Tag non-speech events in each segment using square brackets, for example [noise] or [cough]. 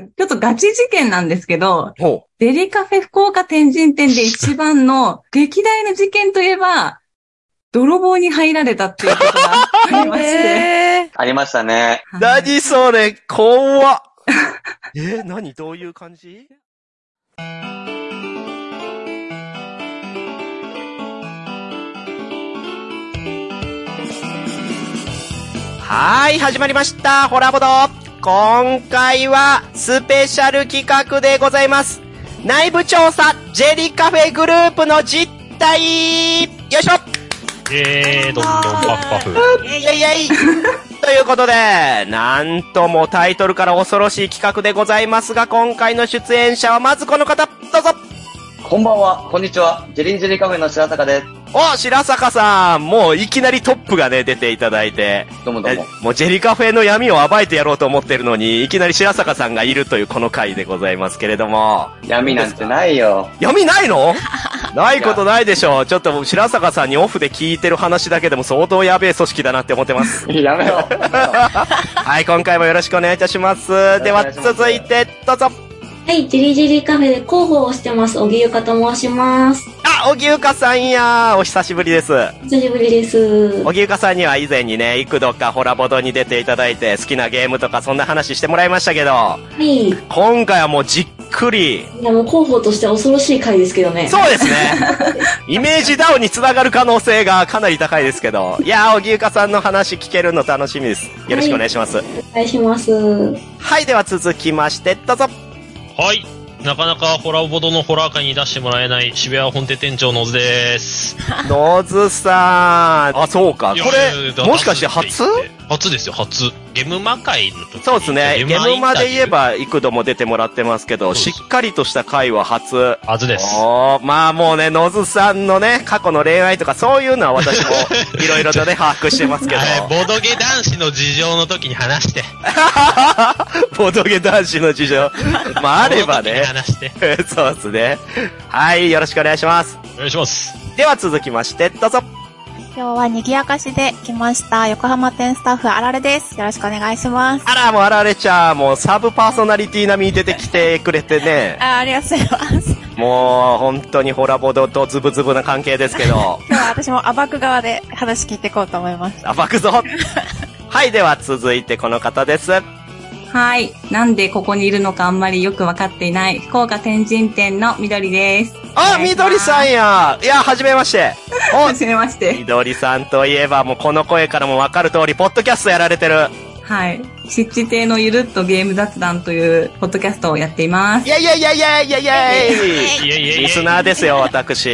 や、ちょっとガチ事件なんですけど、ほデリカフェ福岡天神店で一番の劇大の事件といえば、泥棒に入られたっていうことがありまして。えありましたね。ー、何それ、怖っ。[laughs] えー、何？どういう感じ？はーい、始まりました。ホラボド。今回はスペシャル企画でございます。内部調査、ジェリカフェグループの実態。よいしょ。えー、どんどんパフパフ。イェイイェイイェイ。ということで、なんともタイトルから恐ろしい企画でございますが、今回の出演者はまずこの方、どうぞこんばんは、こんにちは。ジェリンジェリカフェの白坂です。お、白坂さんもういきなりトップがね、出ていただいて、えどうもどうも。もうジェリカフェの闇を暴いてやろうと思ってるのに、いきなり白坂さんがいるというこの回でございますけれども、闇なんてないよ。闇ないの？[laughs] ないことないでしょう。ちょっと白坂さんにオフで聞いてる話だけでも相当やべえ組織だなって思ってます。[laughs] やめろ。[laughs] はい、今回もよろしくお願いいたします。では、続いて、どうぞ。はい、ジェリジェリカフェで広報をしてます、小木ゆかと申します。あ、小木ゆかさんやお久しぶりです。お久しぶりです。小木ゆかさんには以前にね、幾度かホラボドに出ていただいて、好きなゲームとかそんな話してもらいましたけど、はい。い今回はもうじっくり、や、もう広報としては恐ろしい回ですけどね。そうですね。[laughs] イメージダウンにつながる可能性がかなり高いですけど、いやー、小木ゆかさんの話聞けるの楽しみです。よろしくお願いします。お願いします。はい、では続きまして、どうぞ。はい。なかなかホラボドのホラー界に出してもらえない渋谷本店店長のずです。ノズさん。あ、そうか。これ、もしかして初？初ですよ、初。ゲムマ会の時にそうですね。ゲムマで言え。ば、幾度も出てもらってますけど、しっかりとした回は初。初です。まあもうね、ノズさんのね、過去の恋愛とかそういうのは私も [laughs] いろいろとね、把握してますけど。はい、ボドゲ男子の事情の時に話して。[laughs] ボドゲ男子の事情。まああればね。話して。[laughs] そうですね。はい、よろしくお願いします。お願いします。では続きまして、どうぞ。今日は賑やかしで来ました。横浜店スタッフあられです。よろしくお願いします。あら、もうあられちゃん、もうサブパーソナリティ並みに出てきてくれてね。[laughs] あありがとうございます。もう、本当にホラボドとズブズブな関係ですけど。[laughs] 今日は私も暴く側で話聞いていこうと思います。暴くぞ [laughs] はい、では続いてこの方です。はい。なんでここにいるのかあんまりよくわかっていない、福岡天神店のみどりです。あ、みどりさんやいや、はじめまして。[laughs] はじめましみて。どりさんといえば、もうこの声からもわかる通り、ポッドキャストやられてる。はい。湿地亭のゆるっとゲーム雑談という、ポッドキャストをやっていますイ。ェイイェイイェイイェイイェイイェイいやいやいやリスナーですよ、私。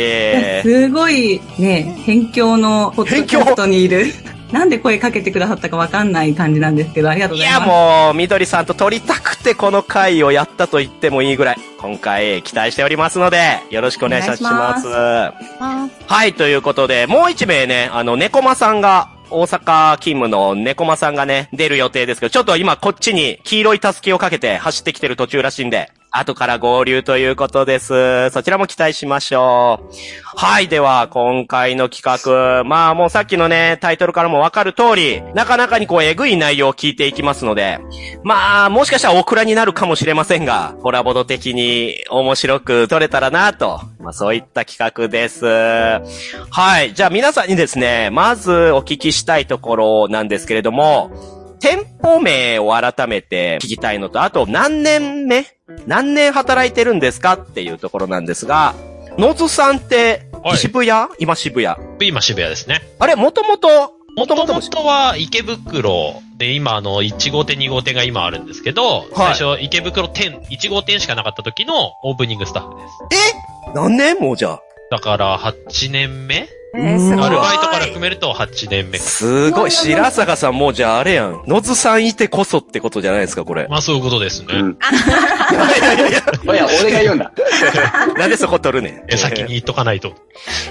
すごい、ね、辺境のポッドキャストにいる。なんで声かけてくださったかわかんない感じなんですけど、ありがとういや、ございます。もう、みどりさんと撮りたくてこの回をやったと言ってもいいぐらい、今回期待しておりますので、よろしくお願いします。お願いしあはい、ということで、もう一名ね、あの、猫間さんが、大阪勤務の猫間さんがね、出る予定ですけど、ちょっと今こっちに黄色いタスキをかけて走ってきてる途中らしいんで、後から合流ということです。そちらも期待しましょう。はい、では、今回の企画、まあもうさっきのね、タイトルからもわかる通り、なかなかにこう、えぐい内容を聞いていきますので、まあ、もしかしたらオクラになるかもしれませんが、ホラボド的に面白く撮れたらなと、まあそういった企画です。はい。じゃあ皆さんにですね、まずお聞きしたいところなんですけれども、店舗名を改めて聞きたいのと、あと何年目？何年働いてるんですかっていうところなんですが、ノズさんってはい渋谷、今渋谷？今渋谷ですね。あれ、もともと、もとももとは池袋で、今あの、1号店2号店が今あるんですけど、最初池袋店、1号店しかなかった時のオープニングスタッフです。何年もうじゃあ。だから8年目？えー、すごい。アルバイトから含めると8年目か。すごい。白坂さんもうじゃああれやん。ノズさんいてこそってことじゃないですか、これ。まあそういうことですね。うん。いや、俺が言うんだ。[laughs] なんでそこ取るねん？え、先に言っとかないと。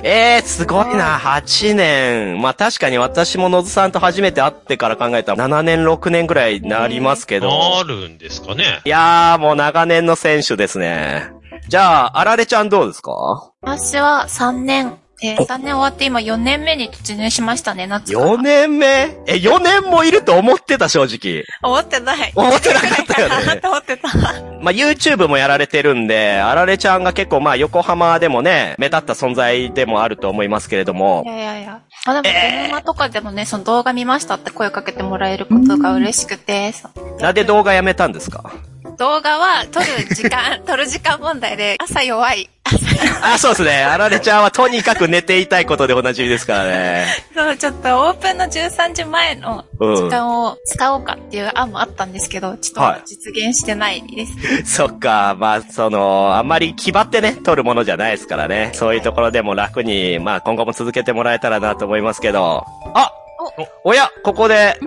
えー、すごいな、8年。まあ確かに私もノズさんと初めて会ってから考えたら7年、6年ぐらいになりますけど。あるんですかね。いやー、もう長年の選手ですね。[laughs] じゃあ、あられちゃんどうですか？私は3年、えー、3年終わって今4年目に突入しましたね、夏から。?4 年目？え、4年もいると思ってた、正直。思ってない。思ってなかったよね [laughs] 思ってた。まあ、YouTube もやられてるんで、あられちゃんが結構まあ、横浜でもね、目立った存在でもあると思いますけれどもい。やいやいや。まあでも、電話とかでもね、その動画見ましたって声かけてもらえることが嬉しくて、なんで動画やめたんですか？動画は撮る時間、[laughs] 撮る時間問題で、朝弱い。あ、そうですね。あられちゃんはとにかく寝ていたいことでおなじみですからね。そう、ちょっとオープンの13時前の時間を使おうかっていう案もあったんですけど、ちょっと実現してないです。[laughs] そっか、まあ、その、あんまり気張ってね、取るものじゃないですからね。そういうところでも楽に、まあ、今後も続けてもらえたらなと思いますけど。あおや、ここで、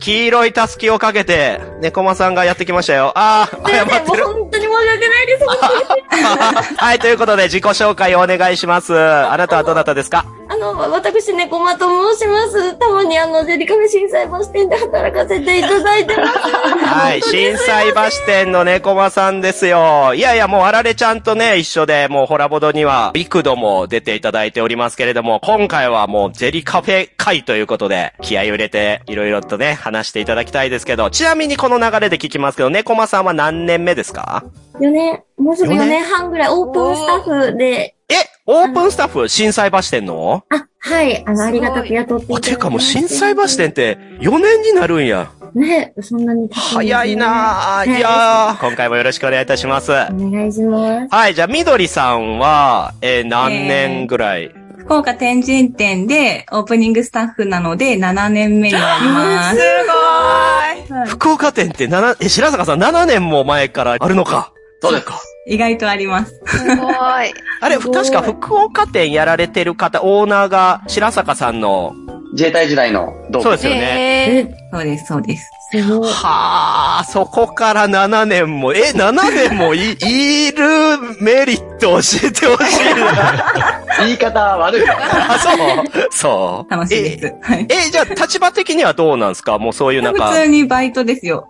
黄色いたすきをかけて、猫間さんがやってきましたよ。ああ、謝ってる。もう本当に申し訳ないです。本当に [laughs] はい、ということで自己紹介をお願いします。あなたはどなたですか？あの、私、猫間と申します。たまにあの、ジェリカフェ震災橋店で働かせていただいてます。はい、震災橋店の猫間さんですよ。いやいや、もうあられちゃんとね、一緒で、もうホラボドには、幾度も出ていただいておりますけれども、今回はもうジェリカフェ会ということで、気合を入れて、いろいろとね、話していただきたいですけど、ちなみにこの流れで聞きますけど、猫間さんは何年目ですか？4年、もうすぐ4年半ぐらいオープンスタッフで、え、オープンスタッフ、震災橋店の？あ、はい、あの、ありがたく雇っていただあ、いて。てかもう震災橋店って4年になるんや。ね、そんなにね早いなぁ。はいいやー、今回もよろしくお願いいたします。お願いします。はい、じゃあ、みどりさんは、えー何年ぐらい、福岡天神店でオープニングスタッフなので7年目になります。はい福岡店って7、え、白坂さん7年も前からあるのか。そうです。意外とあります。すごい。あれ、確か福岡店やられてる方、オーナーが白坂さんの、自衛隊時代の同期そうですよね。ええ、そうです、そうです。すごい。はあ、そこから7年も、え、7年もい、[laughs] いるメリット教えてほしいな。[laughs] 言い方悪い。あ、そうそう。楽しいです。はい。え。え、じゃあ立場的にはどうなんですか？もうそういうなんか普、通にバイトですよ。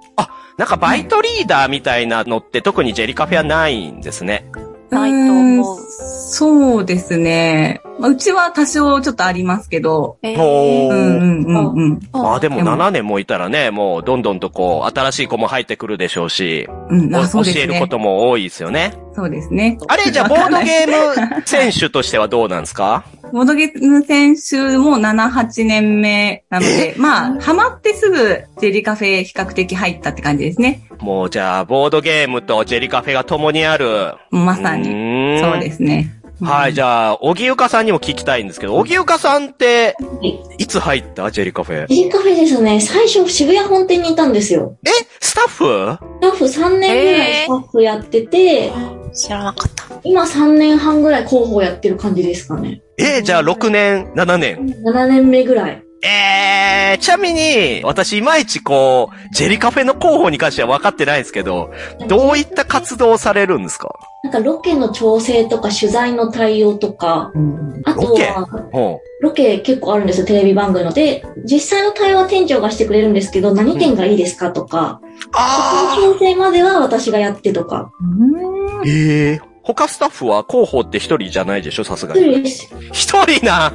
なんかバイトリーダーみたいなのって特にジェリカフェはないんですね。ないと思うそうですね。まあうちは多少ちょっとありますけど。えおーうんうんうんうん。まあでもでも7年もいたらね、もうどんどんとこう、新しい子も入ってくるでしょうし、うん、うですね。えることも多いですよね。そうですね。あれ、じゃあボードゲーム [laughs] 選手としてはどうなんですか？ボードゲーム選手も7、8年目なので、まあ、ハマってすぐジェリカフェ比較的入ったって感じですね。もうじゃあ、ボードゲームとジェリカフェが共にある。まさに。にそうですね。はい、じゃあ、小木ゆかさんにも聞きたいんですけど、小木ゆかさんって、いつ入った？ジェリカフェ。ジェリカフェですね、最初渋谷本店にいたんですよ。え？スタッフ？スタッフ3年ぐらいスタッフやってて、知らなかった。今3年半ぐらい広報やってる感じですかね。えじゃあ6年、7年？7年目ぐらい。えー、ちなみに、私いまいちこう、ジェリカフェの広報に関しては分かってないんですけど、どういった活動をされるんですか？なんかロケの調整とか取材の対応とか、あとロケ？は、ほロケ結構あるんですよ、テレビ番組ので、実際の対応は店長がしてくれるんですけど、何店がいいですかとか、う。そあの調整までは私がやってとか。うんー。ええ他スタッフは広報って一人じゃないでしょ？さすが一に。人です。一人な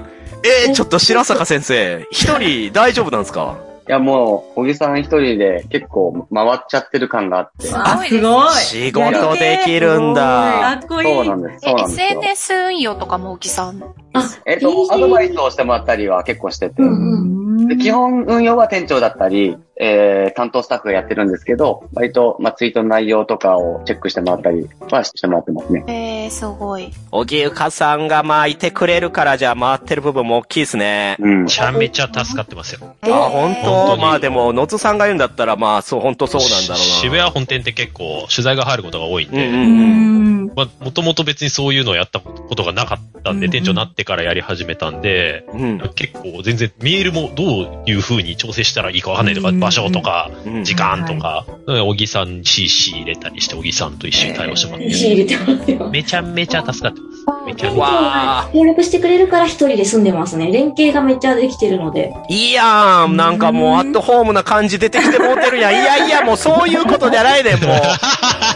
えー、ちょっと白坂先生、一人大丈夫なんですか？いや、もう、小木さん一人で結構回っちゃってる感があって。あ、すごい。仕事できるんだ。かっこいい。そうなんです。そうえ、なんですよ。SNS 運用とかも、小木さん？あ、えっと、アドバイスをしてもらったりは結構しててう。んうん。で基本運用は店長だったり、えー、担当スタッフがやってるんですけど、割と、まあ、ツイートの内容とかをチェックしてもらったりはしてもらってますね。えー、すごい。小木ゆかさんがまあいてくれるから、じゃあ回ってる部分も大きいですね。うんめ。ちゃめちゃ助かってますよ。あ、本本当まあでも、野津さんが言うんだったら、まあ、そう、本当そうなんだろうな。渋谷本店って結構取材が入ることが多いんで、うんううんん。まあ、もともと別にそういうのをやったことがなかったんで、うん店長になってからやり始めたんで、うん。うん結構全然メールもどういう風に調整したらいいかわかんないとか、うん場所とか、うん時間とか、小木さん CC 入れたりして、小木さんと一緒に対応してもらって、仕入れてますよ。めちゃめちゃ助かってます。めちゃめちゃ。わ協力してくれるから一人で住んでますね。連携がめっちゃできてるので。ー。いいやん。なんかもう、アットホームな感じ出てきてもうてるやん。いやいや、もうそういうことじゃないねん、も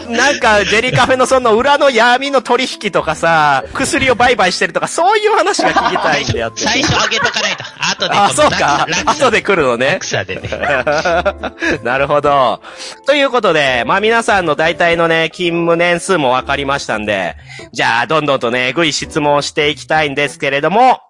う。なんか、ジェリカフェのその裏の闇の取引とかさ、薬を売買してるとか、そういう話が聞きたいんだよって。最初上げとかないと。後であ、そうか。落後で来るのねでね。[laughs] なるほど。ということで、まあ皆さんの大体のね、勤務年数も分かりましたんで、じゃあ、どんどんとね、えぐい質問をしていきたいんですけれども、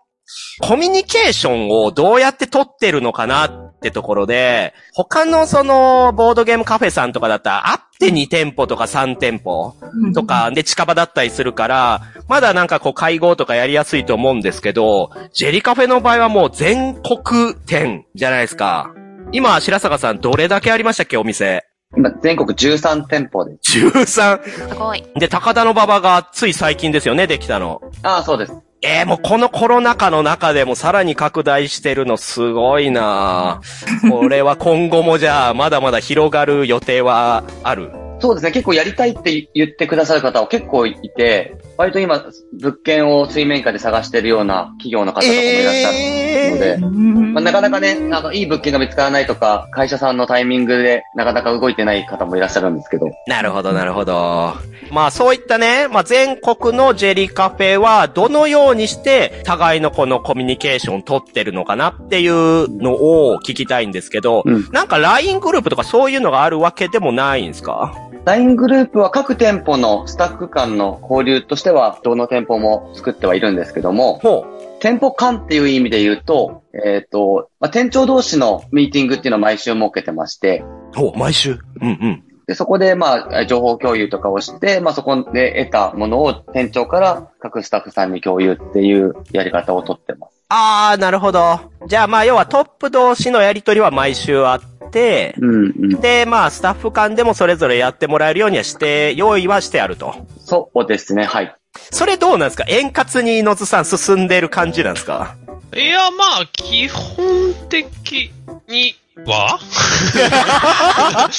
コミュニケーションをどうやって取ってるのかなってところで、他のその、ボードゲームカフェさんとかだったら、あって2店舗とか3店舗とか、で近場だったりするから、まだなんかこう会合とかやりやすいと思うんですけど、ジェリカフェの場合はもう全国店じゃないですか。今、白坂さんどれだけありましたっけ、お店？今、全国13店舗で。13。すごい。で、高田の馬場がつい最近ですよね、できたの。ああ、そうです。えー、もうこのコロナ禍の中でもさらに拡大してるのすごいなぁこれは今後もじゃあ、まだまだ広がる予定はある？そうですね。結構やりたいって言ってくださる方は結構いて、割と今、物件を水面下で探してるような企業の方とかもいらっしゃるので、まあ、なかなかね、あの、いい物件が見つからないとか、会社さんのタイミングでなかなか動いてない方もいらっしゃるんですけど、なるほど、なるほど。まあそういったね、まあ全国のジェリカフェはどのようにして互いのこのコミュニケーションを取ってるのかなっていうのを聞きたいんですけど、うん。なんか LINE グループとかそういうのがあるわけでもないんですか LINE グループは各店舗のスタッフ間の交流としては、どの店舗も作ってはいるんですけども、ほ店舗間っていう意味で言うと、えっ、と、まあ、店長同士のミーティングっていうのを毎週設けてまして、う。ほう、毎週？うんうん。で、そこで、まあ、情報共有とかをして、まあ、そこで得たものを店長から各スタッフさんに共有っていうやり方をとってます。あー、なるほど。じゃあまあ要はトップ同士のやりとりは毎週あって、うんうん。で、まあスタッフ間でもそれぞれやってもらえるようにはして、用意はしてあると。そうですね、はい。それどうなんですか？円滑に野津さん進んでる感じなんですか？いや、まあ、基本的には？[laughs]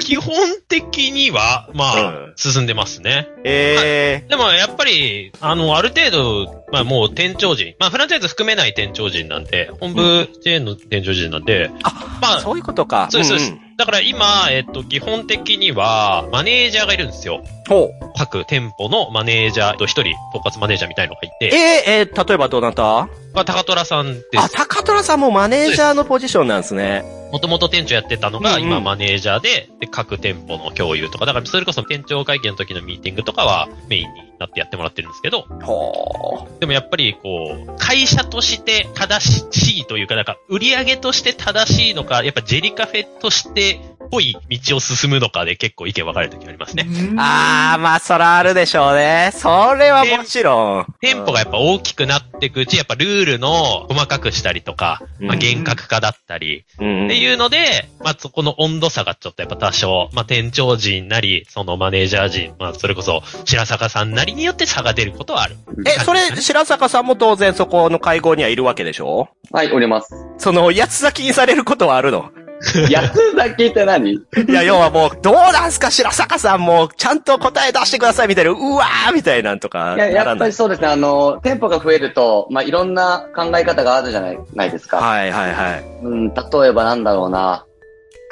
基本的には、まあ、うん進んでますね。えでも、やっぱり、あの、ある程度、まあもう店長陣、まあフランチャイズ含めない店長陣なんで、本部チェーンの店長陣なんで、あまー、そういうことか。そうです、そうですんん。だから今、えっと、基本的には、マネージャーがいるんですよ。ほう。各店舗のマネージャーと一人、統括マネージャーみたいのがいえー、て、えー例えばどなた？まあ、高虎さんであ、す。高虎さんもマネージャーのポジションなんですね。もともと店長やってたのが、今マネージャーで、で、各店舗の共有とか、だからそれこそ店長会見の時のミーティングとかはメインになってやってもらってるんですけど、ほう。でもやっぱりこう、会社として正しいというか、なんか売り上げとして正しいのか、やっぱジェリカフェとしてっぽい道を進むのかで結構意見分かれる時ありますね。あー、まあそらあるでしょうね。それはもちろん。店舗がやっぱ大きくなっていくうち、やっぱルールの細かくしたりとか、まあうん厳格化だったり、うんっていうので、まあそこの温度差がちょっとやっぱ多少、まあ店長陣なり、そのマネージャー陣、まあそれこそ白坂さんなりによって差が出ることはある。え、それ、白坂さんも当然そこの会合にはいるわけでしょ？はい、おります。その、八つ咲きにされることはあるの？やつだけって何？いや、要はもう、どうなんすか白坂さんも、ちゃんと答え出してくださいみたいな、うわーみたいなんとかいや、やっぱ。りそうですね。あの、店舗が増えると、まあ、いろんな考え方があるじゃないないですか。はいはいはい。うん、例えばなんだろうな。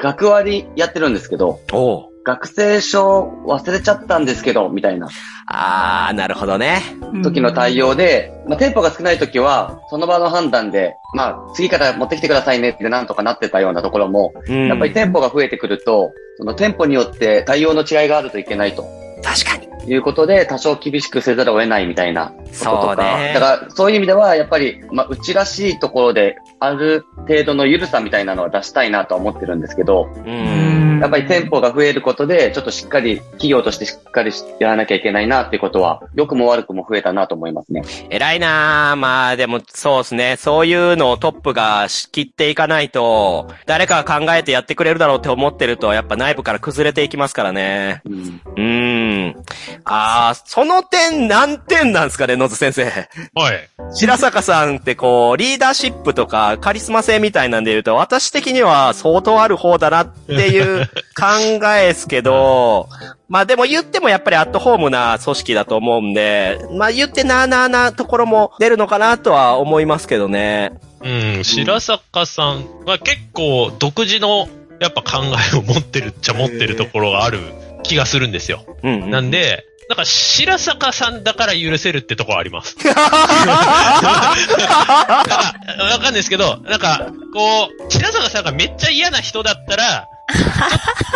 学割やってるんですけど、おう学生証忘れちゃったんですけど、みたいなあー、なるほどね。時の対応で、まあ、店舗が少ない時は、その場の判断で、まあ、次から持ってきてくださいねってなんとかなってたようなところも、うん。やっぱり店舗が増えてくると、その店舗によって対応の違いがあるといけないと確かに。いうことで、多少厳しくせざるを得ないみたいなこととそうか。ねだから、そういう意味では、やっぱり、まあ、うちらしいところで、ある程度の緩さみたいなのは出したいなとは思ってるんですけど、うん。やっぱり店舗が増えることで、ちょっとしっかり、企業としてしっかりやらなきゃいけないなっていうことは、良くも悪くも増えたなと思いますね。偉いなーまあでも、そうですね。そういうのをトップが仕切っていかないと、誰かが考えてやってくれるだろうって思ってると、やっぱ内部から崩れていきますからね。うん。うーん。あー、その点何点なんですかね、野津先生。はい。白坂さんってこう、リーダーシップとかカリスマ性みたいなんで言うと、私的には相当ある方だなっていう [laughs] 考えですけど、まあでも言ってもやっぱりアットホームな組織だと思うんで、まあ言ってなーなーなところも出るのかなとは思いますけどね。うん、白坂さんは結構独自のやっぱ考えを持ってるっちゃ持ってるところがある気気がするんですよ。うん、うん。なんで、なんか白坂さんだから許せるってとこはあります。[laughs] わかんないですけど、なんか、こう、白坂さんがめっちゃ嫌な人だったら、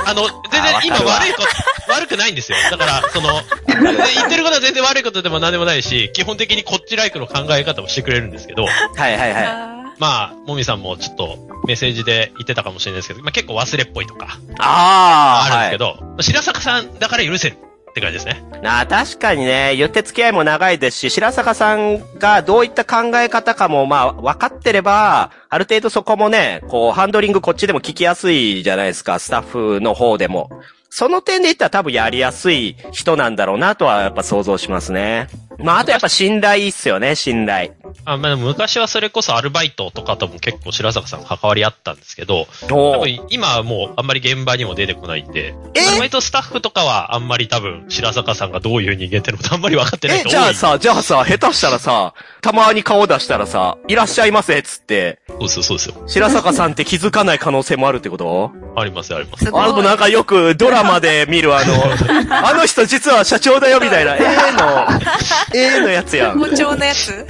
あの、全然今悪いこと、悪くないんですよ。だから、その、全然言ってることは全然悪いことでも何でもないし、基本的にこっちライクの考え方もしてくれるんですけど、はいはいはい。あまあ、もみさんもちょっとメッセージで言ってたかもしれないですけど、まあ結構忘れっぽいとか、ああ、あるんですけど、白坂さんだから許せるって感じですね。なあ、確かにね、言って付き合いも長いですし、白坂さんがどういった考え方かも、まあ、分かってれば、ある程度そこもね、こう、ハンドリングこっちでも聞きやすいじゃないですか、スタッフの方でも。その点で言ったら多分やりやすい人なんだろうなとはやっぱ想像しますね。まあ、あとやっぱ信頼っすよね、信頼。あまあ、昔はそれこそアルバイトとかとも結構白坂さん関わりあったんですけど、お多分今はもうあんまり現場にも出てこないんで、えアルバイトスタッフとかはあんまり多分白坂さんがどういう人間ってのことあんまり分かってないえ、人多い。じゃあさ、じゃあさ、下手したらさ、たまに顔出したらさ、いらっしゃいませっつって、そうですよ、そうですよ。白坂さんって気づかない可能性もあるってこと？あります、あります。あの、なんかよくドラマで見るあの、[laughs] あの人実は社長だよみたいな、A の、A のやつやん。包丁のやつ？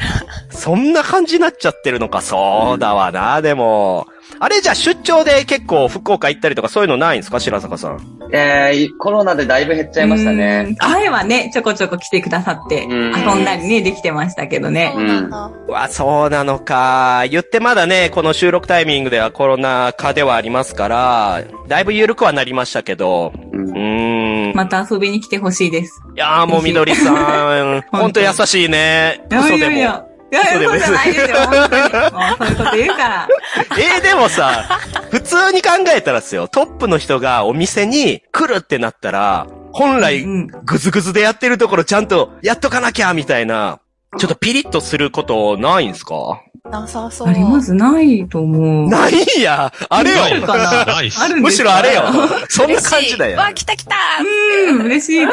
そんな感じになっちゃってるのか、そうだわな、でも。あれじゃあ出張で結構福岡行ったりとかそういうのないんですか？白坂さん。えー、コロナでだいぶ減っちゃいましたね。うん。前はね、ちょこちょこ来てくださって、うん遊んだりね、できてましたけどねそ。うなんだ。うわ、そうなのか。言ってまだね、この収録タイミングではコロナ禍ではありますから、だいぶ緩くはなりましたけど、うんうーん。また遊びに来てほしいです。いやーもうみどりさん、ほんと優しいね。いや嘘でも。いやいや。いや、嘘でも嘘じゃないですよ、本当に。もうそういうこと言うから。[laughs] えー、でもさ、普通に考えたらですよ、トップの人がお店に来るってなったら、本来うん、ぐずぐずでやってるところちゃんとやっとかなきゃ、みたいな、ちょっとピリッとすることないんすか？なさそう。ありますないと思う。ないんやあれないよかなあるんむしろあれよそんな感じだよ。わ、来た来たうん、嬉しいで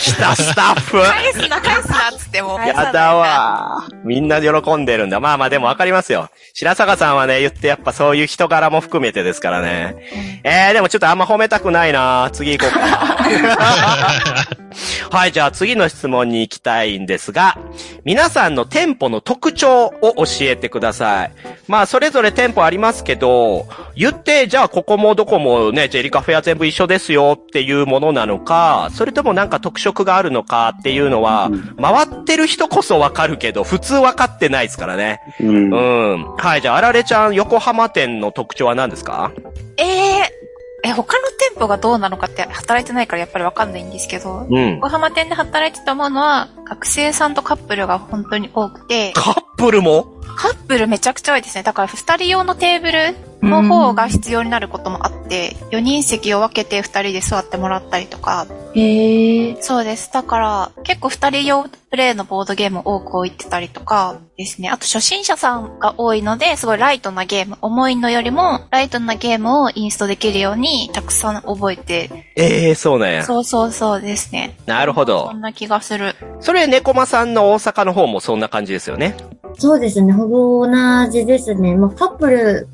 きたスタッフ返すな、返すなっつっても。やだわ。みんな喜んでるんだ。まあまあでもわかりますよ。白坂さんはね、言ってやっぱそういう人柄も含めてですからね。えー、でもちょっとあんま褒めたくないな次行こうか。[laughs] はい、じゃあ次の質問に行きたいんですが、皆さんの店舗の特徴を教えてください。まあ、それぞれ店舗ありますけど、言って、じゃあここもどこもね、ジェリカフェは全部一緒ですよっていうものなのか、それともなんか特色があるのかっていうのは、回ってる人こそわかるけど、普通わかってないですからね。うんうん。はい、じゃあ、あられちゃん、横浜店の特徴は何ですか？えええ、他の店舗がどうなのかって働いてないからやっぱりわかんないんですけど、うん。横浜店で働いてた思うのは、学生さんとカップルが本当に多くて、カッップルも？カップルめちゃくちゃ多いですね。だから二人用のテーブルの方が必要になることもあって、4人席を分けて二人で座ってもらったりとか、へえ。そうです。だから、結構二人用プレイのボードゲーム多く置いてたりとかですね。あと初心者さんが多いので、すごいライトなゲーム、重いのよりもライトなゲームをインストできるようにたくさん覚えて、ええー、そうなんや。そうそうそうですね。なるほどそんな気がする。それ、猫間さんの大阪の方もそんな感じですよね。そうですね。ほぼ同じですね。まあ、カップル、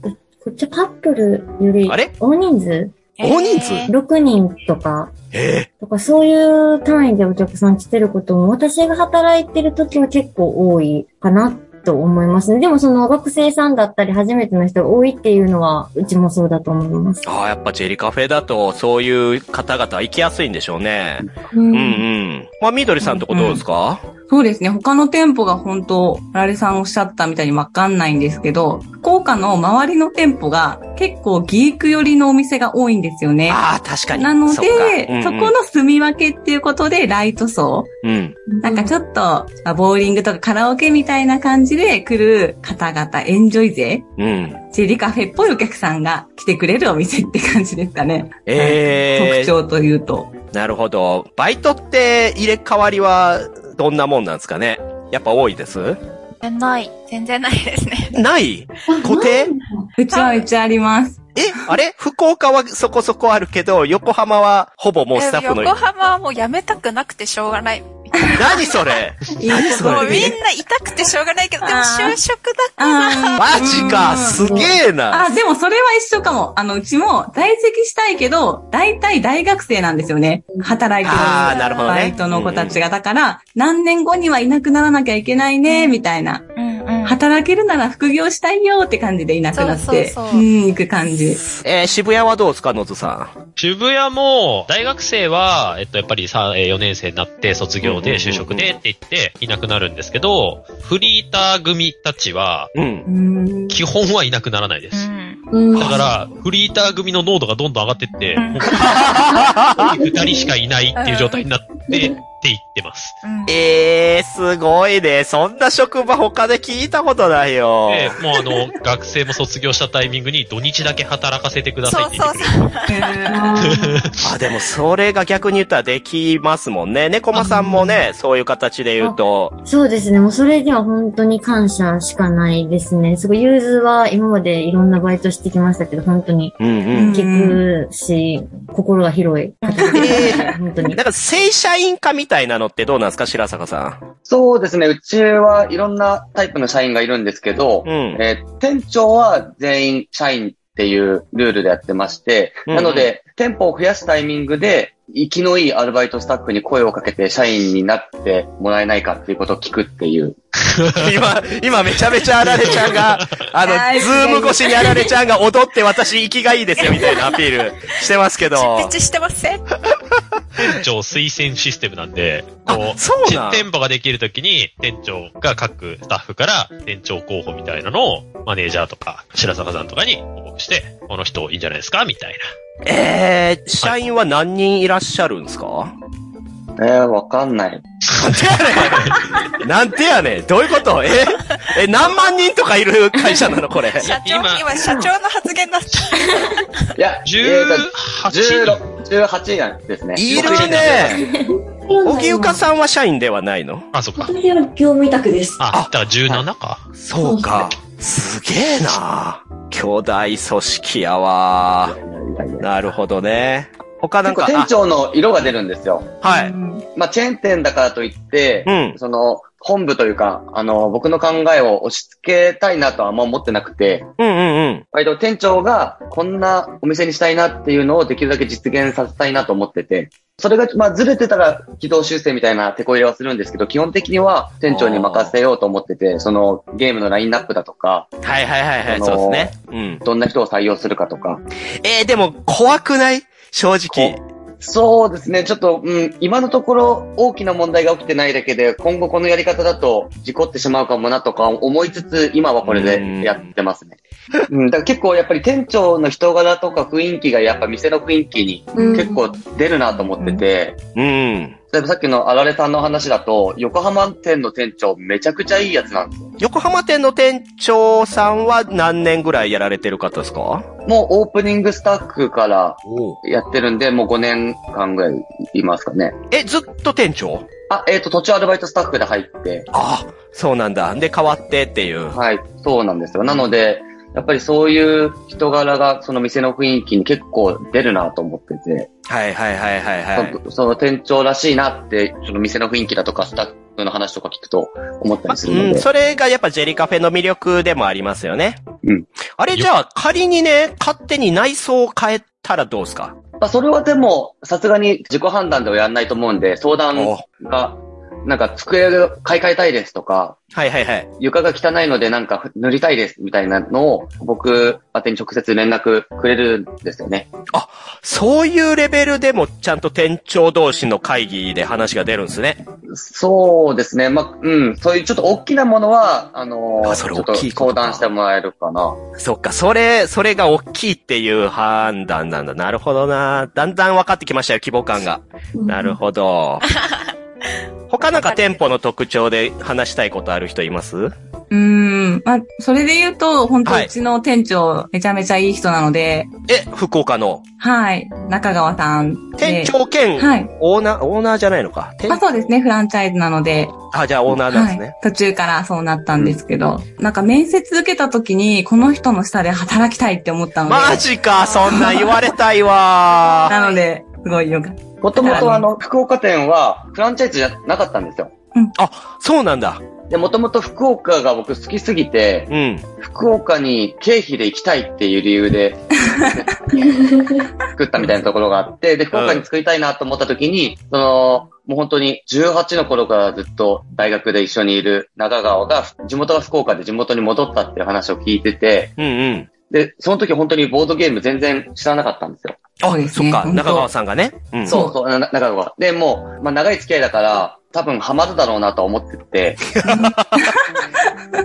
こっちカップルよりあれ？大人数？大人数？えー ?6 人とか、ええとかそういう単位でお客さん来てることも、私が働いてる時は結構多いかなと思いますね。でもその学生さんだったり初めての人が多いっていうのは、うちもそうだと思います。ああ、やっぱジェリカフェだと、そういう方々は行きやすいんでしょうね。ううんうん。まあ、みどりさんとこどうですか、そうですね。他の店舗が本当、ラレさんおっしゃったみたいにわかんないんですけど、福岡の周りの店舗が結構ギーク寄りのお店が多いんですよね。ああ、確かに。なので、そうんうんそこの住み分けっていうことでライト層。うん。なんかちょっと、まあボーリングとかカラオケみたいな感じで来る方々、エンジョイ勢、うん。ジェリカフェっぽいお客さんが来てくれるお店って感じですかね。ええ特徴というと。なるほど。バイトって入れ替わりはどんなもんなんですかね？やっぱ多いです？ない。全然ないですね。ない？固定？うちはうちあります。えあれ？福岡はそこそこあるけど、横浜はほぼもうスタッフの。横浜はもう辞めたくなくてしょうがない。[laughs] 何それ？何それ？もうみんな痛くてしょうがないけど、でも就職だから。あマジかすげえなあ、でもそれは一緒かも。あの、うちも在籍したいけど、大体大学生なんですよね。働いてるあーなるほどねバイトの子たちが。だから、何年後にはいなくならなきゃいけないね、みたいな。働けるなら副業したいよって感じでいなくなって、そうそうそううん、行く感じ。えー渋谷はどうですか、野津さ渋谷も、大学生は、えっと、やっぱりさ、えー4年生になって、卒業で、就職でって言って、いなくなるんですけど、フリーター組たちは、基本はいなくならないでうす。だから、フリーター組の濃度がどんどん上がってって、うん。もう二人しかいないっていう状態になって、って言ってます。うんえー、すごいね。そんな職場他で聞いたことないよ。で、もうあの、[laughs] 学生も卒業したタイミングに土日だけ働かせてくださいって言ってくれる。[laughs] あ、でもそれが逆に言ったらできますもんね。猫間さんもね、そういう形で言うと。そうですね。もうそれには本当に感謝しかないですね。すごい、融通は今までいろんなバイトしてきましたけど、本当にうんうん。聞くし、心が広い方です。本当になん。か正社員化みたいなのってどうなんですか、白坂さん？そうですね。うちはいろんなタイプの社員がいるんですけど、うん。えー店長は全員社員っていうルールでやってまして、うんなので、店舗を増やすタイミングで、生きのいいアルバイトスタッフに声をかけて社員になってもらえないかっていうことを聞くっていう。[laughs] 今、今めちゃめちゃあられちゃんが、[laughs] あの、はいズーム越しにあられちゃんが踊って私生きがいいですよみたいなアピールしてますけど。執筆してません。店長推薦システムなんで、こあう、そう店舗ができるときに、店長が各スタッフから店長候補みたいなのを、マネージャーとか、白坂さんとかに報告して、この人いいんじゃないですかみたいえー、社員は何人いらっしゃるんですか？えー、わかんない。[laughs] なんてやねんどういうこと？え？え、何万人とかいる会社なのこれ？社長、今今社長の発言だった。いや、な。えー18と人。16 18なんですね。いるね荻生さんは社員ではないの？あ、そっか。私は業務委託です。あ、だから17か。そうか。すげえな兄弟組織やわなるほどね。他なんか、店長の色が出るんですよ。あはい。まあ、チェーン店だからといって、うん。その、本部というか、あの、僕の考えを押し付けたいなとはあんま思ってなくて、うんうんうん。割と店長がこんなお店にしたいなっていうのをできるだけ実現させたいなと思ってて、それが、まあ、ずれてたら軌道修正みたいな手こ入れはするんですけど、基本的には店長に任せようと思ってて、そのゲームのラインナップだとか、はいはいはいはい、あのーそうですね。うん。どんな人を採用するかとか。えー、でも怖くない？正直。そうですね。ちょっと、うん、今のところ大きな問題が起きてないだけで、今後このやり方だと事故ってしまうかもなとか思いつつ、今はこれでやってますね。うん、だから結構やっぱり店長の人柄とか雰囲気がやっぱ店の雰囲気にうん結構出るなと思ってて、うん。例えばさっきのあられさんの話だと、横浜店の店長めちゃくちゃいいやつなんですよ。横浜店の店長さんは何年ぐらいやられてる方ですか？もうオープニングスタッフからおやってるんで、もう5年間ぐらいいますかね。え、ずっと店長？あ、えっ、と、途中アルバイトスタッフで入って、あ、そうなんだ。で、変わってっていう。はい、そうなんですよ。なので、やっぱりそういう人柄がその店の雰囲気に結構出るなと思ってて、はいはいはいはいはい。そその店長らしいなって、その店の雰囲気だとかスタッフの話とか聞くと思ったりするのうん、で、それがやっぱジェリカフェの魅力でもありますよね。うん。あれじゃあ仮にね、勝手に内装を変えたらどうですか？まあ、それはでも、さすがに自己判断ではやんないと思うんで、相談おが、なんか机を買い替えたいですとか、はいはいはい。床が汚いのでなんか塗りたいですみたいなのを僕宛てに直接連絡くれるんですよね。そういうレベルでもちゃんと店長同士の会議で話が出るんですね。そうですね。まあ、うん。そういうちょっと大きなものは、あのーあそれちょっと大きい相談してもらえるかな。そっか、それ、それが大きいっていう判断なんだ。なるほどな。だんだん分かってきましたよ、規模感が。なるほど。[laughs] 他なんか店舗の特徴で話したいことある人います？うーん。まあ、それで言うと、本当はいうちの店長、めちゃめちゃいい人なので、え、福岡の？はい。中川さんで。店長兼はい。オーナー、オーナーじゃないのか。店まあそうですね、フランチャイズなので。あ、じゃあオーナーなんですね。はい。途中からそうなったんですけど、なんか面接受けた時に、この人の下で働きたいって思ったので。マジか、そんな言われたいわ [laughs] なので、すごいよかっもともとあの、福岡店はフランチャイズじゃなかったんですよ。そうなんだ。で、もともと福岡が僕好きすぎて、うん。福岡に経費で行きたいっていう理由で、[laughs] 作ったみたいなところがあって、で、福岡に作りたいなと思った時に、その、もう本当に18の頃からずっと大学で一緒にいる中川が、地元が福岡で地元に戻ったっていう話を聞いてて、うんうん。で、その時本当にボードゲーム全然知らなかったんですよ。そうですねそっか、中川さんがね。うん。そうそう、な中川が。で、もう、まあ長い付き合いだから、多分ハマるだろうなと思ってて、[laughs]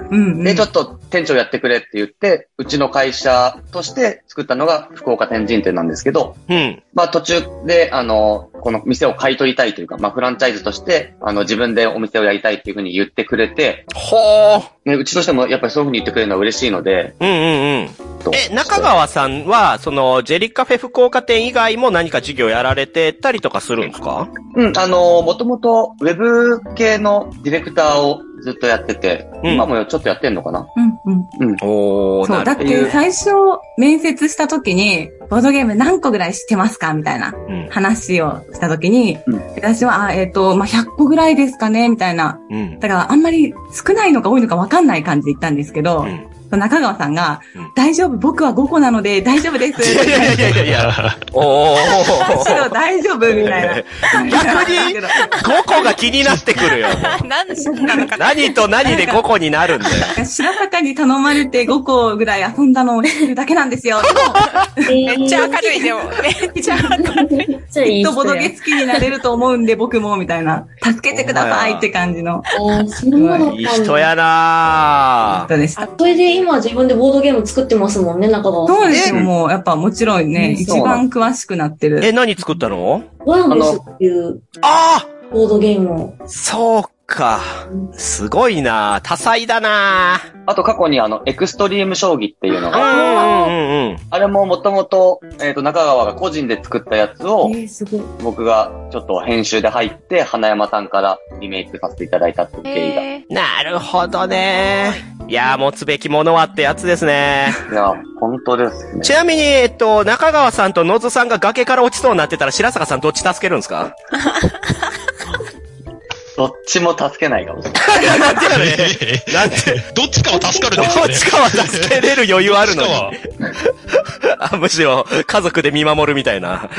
うん、うん。で、ちょっと店長やってくれって言って、うちの会社として作ったのが福岡天神店なんですけど、うん。まあ途中で、あの、この店を買い取りたいというか、まあフランチャイズとして、あの自分でお店をやりたいっていうふうに言ってくれて、ほー。ね、うちとしてもやっぱりそういうふうに言ってくれるのは嬉しいので、うんうんうん。とえ、中川さんは、その、ジェリカフェ福岡店以外も何か事業やられてたりとかするんですか？うん、あの、もともとウェブ系のディレクターをずっとやってて、うん今もちょっとやってんのかな？うん、うん。おー、そう、だって最初、面接した時に、ボードゲーム何個ぐらい知ってますか？みたいな。話をした時に、うん私は、あえっ、と、まあ、100個ぐらいですかね？みたいな。うん。だから、あんまり少ないのか多いのか分かんない感じで言ったんですけど、うん中川さんが、うん大丈夫、僕は5個なので大丈夫です。いやいやいやいやいや。おー。むしろ大丈夫みたいな。逆に5個が気になってくるよ。[laughs] 何と何で5個になるんだよ。白坂に頼まれて5個ぐらい遊んだのを知ってるだけなんですよ。めっちゃ明るい、でも。めっちゃ明るい。きっとボドゲ好きになれると思うんで僕も、みたいな。助けてくださいって感じのいい人やな人でした。今自分でボードゲーム作ってますもんね、中川さん。そうですよ、もう、やっぱもちろんね、うん一番詳しくなってる。え、何作ったの？ワンデスっていうあボードゲームを。あそうか。すごいな多彩だなあと過去にあの、エクストリーム将棋っていうのうんが、うんうんうん。あれももともと、えっ、と、中川が個人で作ったやつを。僕がちょっと編集で入って、花山さんからリメイクさせていただいたっていう経緯が。えなるほどね。いやー、持つべきものはってやつですね。いや、本当ですね。ちなみに、えっと、中川さんと野津さんが崖から落ちそうになってたら、白坂さんどっち助けるんですか？[laughs] どっちも助けないかもしれない。なんでやねんなんでどっちかは助かるんですよね。どっちかは助けれる余裕あるのに。あ、むしろ、家族で見守るみたいな。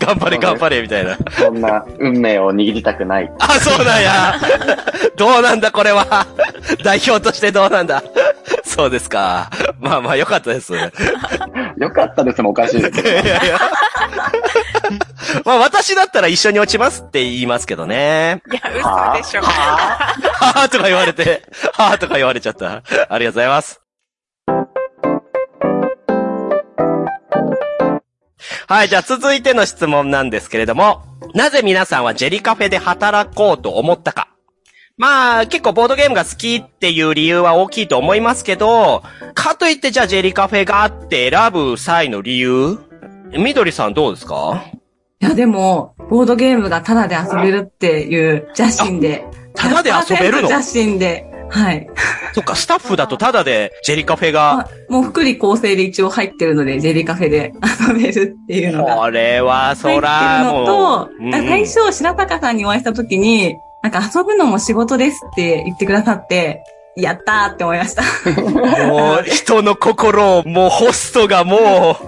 頑張れ頑張れみたいな。そんな運命を握りたくない。あ、そうなんや。どうなんだこれは。代表としてどうなんだ。そうですか。まあまあよかったです。よかったですもおかしいです。いやいや。[laughs] まあ私だったら一緒に落ちますって言いますけどね。いや、嘘でしょ。はぁとか言われて、はぁとか言われちゃった。ありがとうございます。はい、じゃあ続いての質問なんですけれども、なぜ皆さんはジェリカフェで働こうと思ったか。まあ、結構ボードゲームが好きっていう理由は大きいと思いますけど、かといってじゃあジェリカフェがあって選ぶ際の理由？みどりさんどうですか？いや、でも、ボードゲームがタダで遊べるっていう邪心で。タダで遊べるの？100%邪心で。はい。そっか、スタッフだとただでジェリカフェがあもう福利厚生で一応入ってるので、ジェリカフェで遊べるっていうのが。これは、そ入ってら、もとう。、うん最初、白坂さんにお会いした時に、なんか遊ぶのも仕事ですって言ってくださって、やったーって思いました。[laughs] もう、人の心を、もうホストがもう、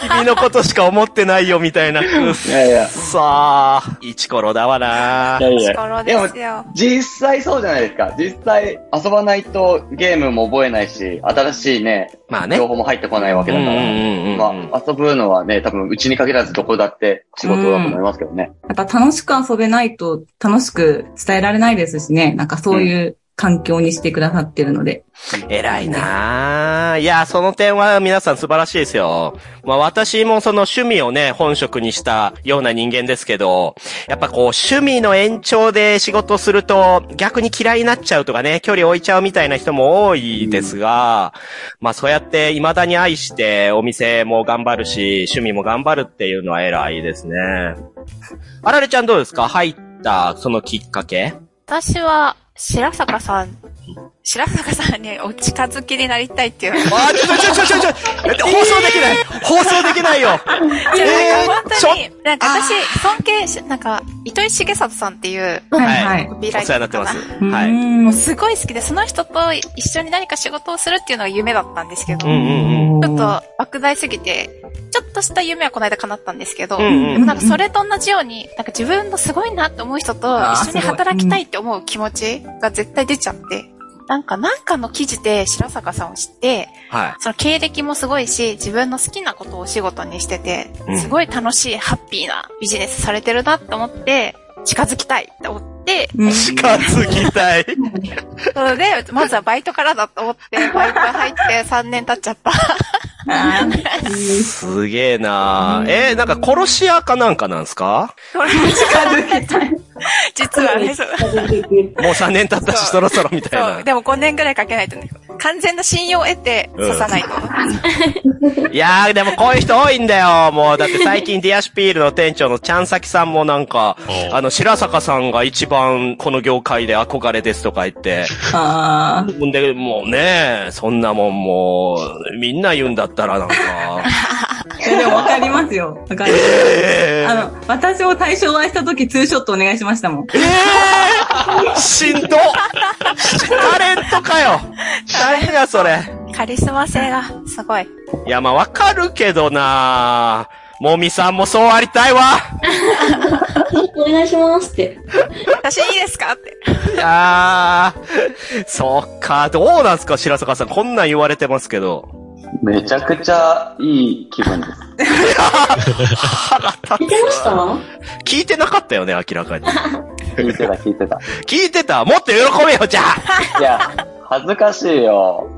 君のことしか思ってないよ、みたいな。うっいやいや。さあ、イチコロだわないやいや。力ですよ。実際そうじゃないですか。実際遊ばないとゲームも覚えないし、新しいね、まあね。情報も入ってこないわけだから。うんうんうんうんまあ、遊ぶのはね、多分うちに限らずどこだって仕事だと思いますけどね。やっぱ楽しく遊べないと楽しく伝えられないですしね。なんかそういう環境にしてくださってるので。偉いなあいや、その点は皆さん素晴らしいですよ。まあ私もその趣味をね、本職にしたような人間ですけど、やっぱこう趣味の延長で仕事すると逆に嫌いになっちゃうとかね、距離置いちゃうみたいな人も多いですが、まあそうやって未だに愛してお店も頑張るし、趣味も頑張るっていうのは偉いですね。あられちゃんどうですか？入ったそのきっかけ？私は、白坂さん。白坂さんにお近づきになりたいっていう。あ、ちょちょちょちょちょ、放送できない放送できないよじゃえーなんか本当に、なんか私、尊敬し、なんか、糸井重里さんっていう、はいはい。コピーライターかな。になってます。はい。いもうすごい好きで、その人と一緒に何か仕事をするっていうのが夢だったんですけど、うんうんうん。ちょっと莫大すぎて、ちょっとした夢はこの間叶ったんですけど、うんうんでもなんかそれと同じように、なんか自分のすごいなって思う人と一緒に働きたいって思う気持ちが絶対出ちゃって、なんかなんかの記事で白坂さんを知って、はい。その経歴もすごいし、自分の好きなことをお仕事にしててうん、すごい楽しい、ハッピーなビジネスされてるなって思って、近づきたいって思って、うん近づきたい。それで、まずはバイトからだと思って、[laughs] バイト入って3年経っちゃった。すげえなえー、なんか殺し屋かなんかなんすか？これ近づきたい。[laughs] [laughs] 実はね、そう。もう3年経ったし、そろそろみたいそう。な。でも5年ぐらいかけないとね。完全な信用を得て刺さないと。[laughs] いやー、でもこういう人多いんだよ。もう、だって最近ディアシュピールの店長のちゃんさきさんもなんか、おあの、白坂さんが一番この業界で憧れですとか言って、あほんで、もうね、そんなもんもう、みんな言うんだったらなんか、[laughs] あ。でもわかりますよ。わかります。えー、あの、私も対象お会いした時ツーショットお願いしましたもん。えー、しんどタレントかよ何やそれ。カリスマ性がすごい。いや、まあわかるけどなもみさんもそうありたいわお願いしますって。私いいですかって。いやー、そっか、どうなんすか白坂さん。こんなん言われてますけど。めちゃくちゃいい気分です。[laughs] 聞いてました？聞いてなかったよね、明らかに。聞いてた、聞いてた。聞いてたもっと喜べよ、じゃあいや、恥ずかしいよ。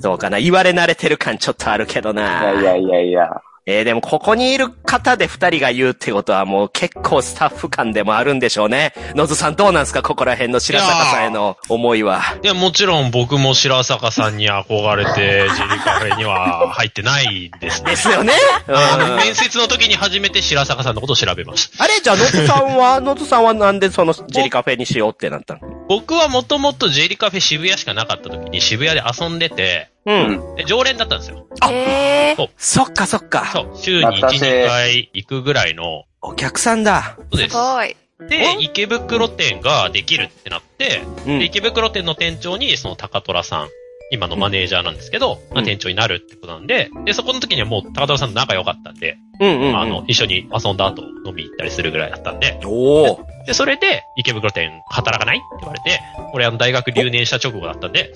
そうかな、言われ慣れてる感ちょっとあるけどいな。やいやいやいや。えー、でもここにいる方で二人が言うってことはもう結構スタッフ間でもあるんでしょうね。野津さんどうなんすか？ここら辺の白坂さんへの思いは。いや、もちろん僕も白坂さんに憧れて、ジェリカフェには入ってないですねで。すよね。うん。面接の時に初めて白坂さんのことを調べました。あれ？じゃあ野津さんは、野津さんはなんでそのジェリカフェにしようってなったの？僕はもともとジェリカフェ渋谷しかなかった時に渋谷で遊んでて、うん。で常連だったんですよ。へー。そっかそっか。そう。週に1、懐かしい2回行くぐらいの、お客さんだ。そうですす。ごい。で、池袋店ができるってなって、うんで池袋店の店長に、その高虎さん、今のマネージャーなんですけど、まあ、店長になるってことなんで、で、そこの時にはもう高虎さんと仲良かったんで、うんうん、うん。まあ、あの、一緒に遊んだ後飲み行ったりするぐらいだったんで、おー。で、それで、池袋店働かないって言われて、俺あの大学留年した直後だったんで、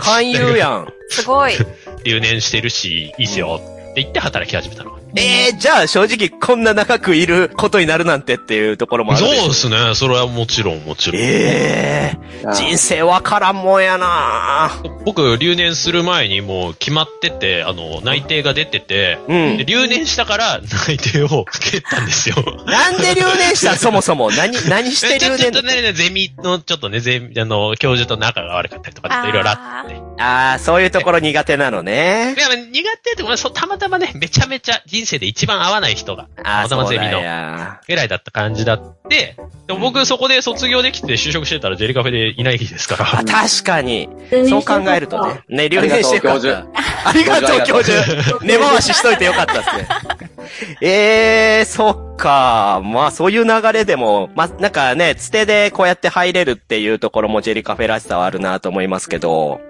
勧誘やん。[laughs] すごい。[laughs] 留年してるし、いいっすよって言って働き始めたの。ええー、じゃあ正直こんな長くいることになるなんてっていうところもあるそうでしょですね。それはもちろん、もちろん。ええー、人生わからんもんやな僕、留年する前にもう決まってて、あの、内定が出てて、うんで。留年したから内定を蹴ったんですよ。なんで留年したん？[laughs] そもそも。何、何して留年？ちょっとね、ねゼミの、ちょっとね、ゼミ、あの、教授と仲が悪かったりとか、いろいろあって。ああ、そういうところ苦手なのねい。や、苦手って、そう、たまたまね、めちゃめちゃ人生で一番合わない人が、ああ、たまゼミのそうだや。ぐらいだった感じだって、でも僕そこで卒業できて就職してたらジェリカフェでいないですから。あ、確かに。そう考えるとね。ね、留年してよかった。ありがとう、教授。根回ししといてよかったですね。え [laughs] えー、そっか。まあ、そういう流れでも、まあ、なんかね、つてでこうやって入れるっていうところもジェリカフェらしさはあるなと思いますけど。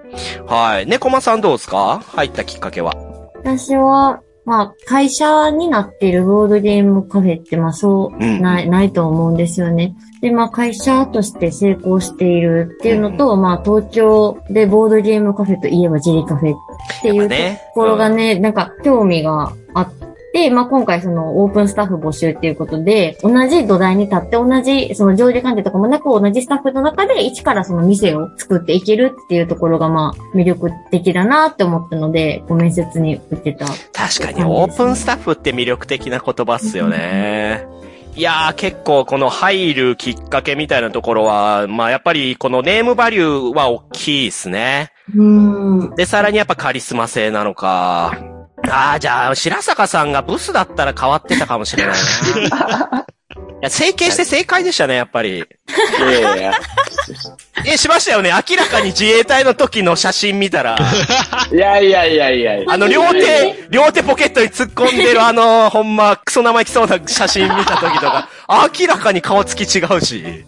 はい。猫間さんどうですか？入ったきっかけは。私は、まあ、会社になっているボードゲームカフェって、まあそう、うん。ない、ないと思うんですよね。で、まあ会社として成功しているっていうのと、まあ東京でボードゲームカフェといえばジェリカフェっていうところがね、なんか興味があって、まあ今回そのオープンスタッフ募集っていうことで、同じ土台に立って同じ、その上下関係とかもなく同じスタッフの中で一からその店を作っていけるっていうところがまあ魅力的だなって思ったので、ご面接に受けた。確かに、オープンスタッフって魅力的な言葉っすよね。いやー、結構この入るきっかけみたいなところは、まあやっぱりこのネームバリューは大きいですね。うん。で、さらにやっぱカリスマ性なのか。ああ、じゃあ、白坂さんがブスだったら変わってたかもしれないな。[laughs] いや、整形して正解でしたね、やっぱり。いやいやいや。いえ、しましたよね。明らかに自衛隊の時の写真見たら、いやいやいやいや。あの、両手、両手ポケットに突っ込んでるあの、[laughs] ほんま、クソ生意気そうな写真見た時とか、明らかに顔つき違うし。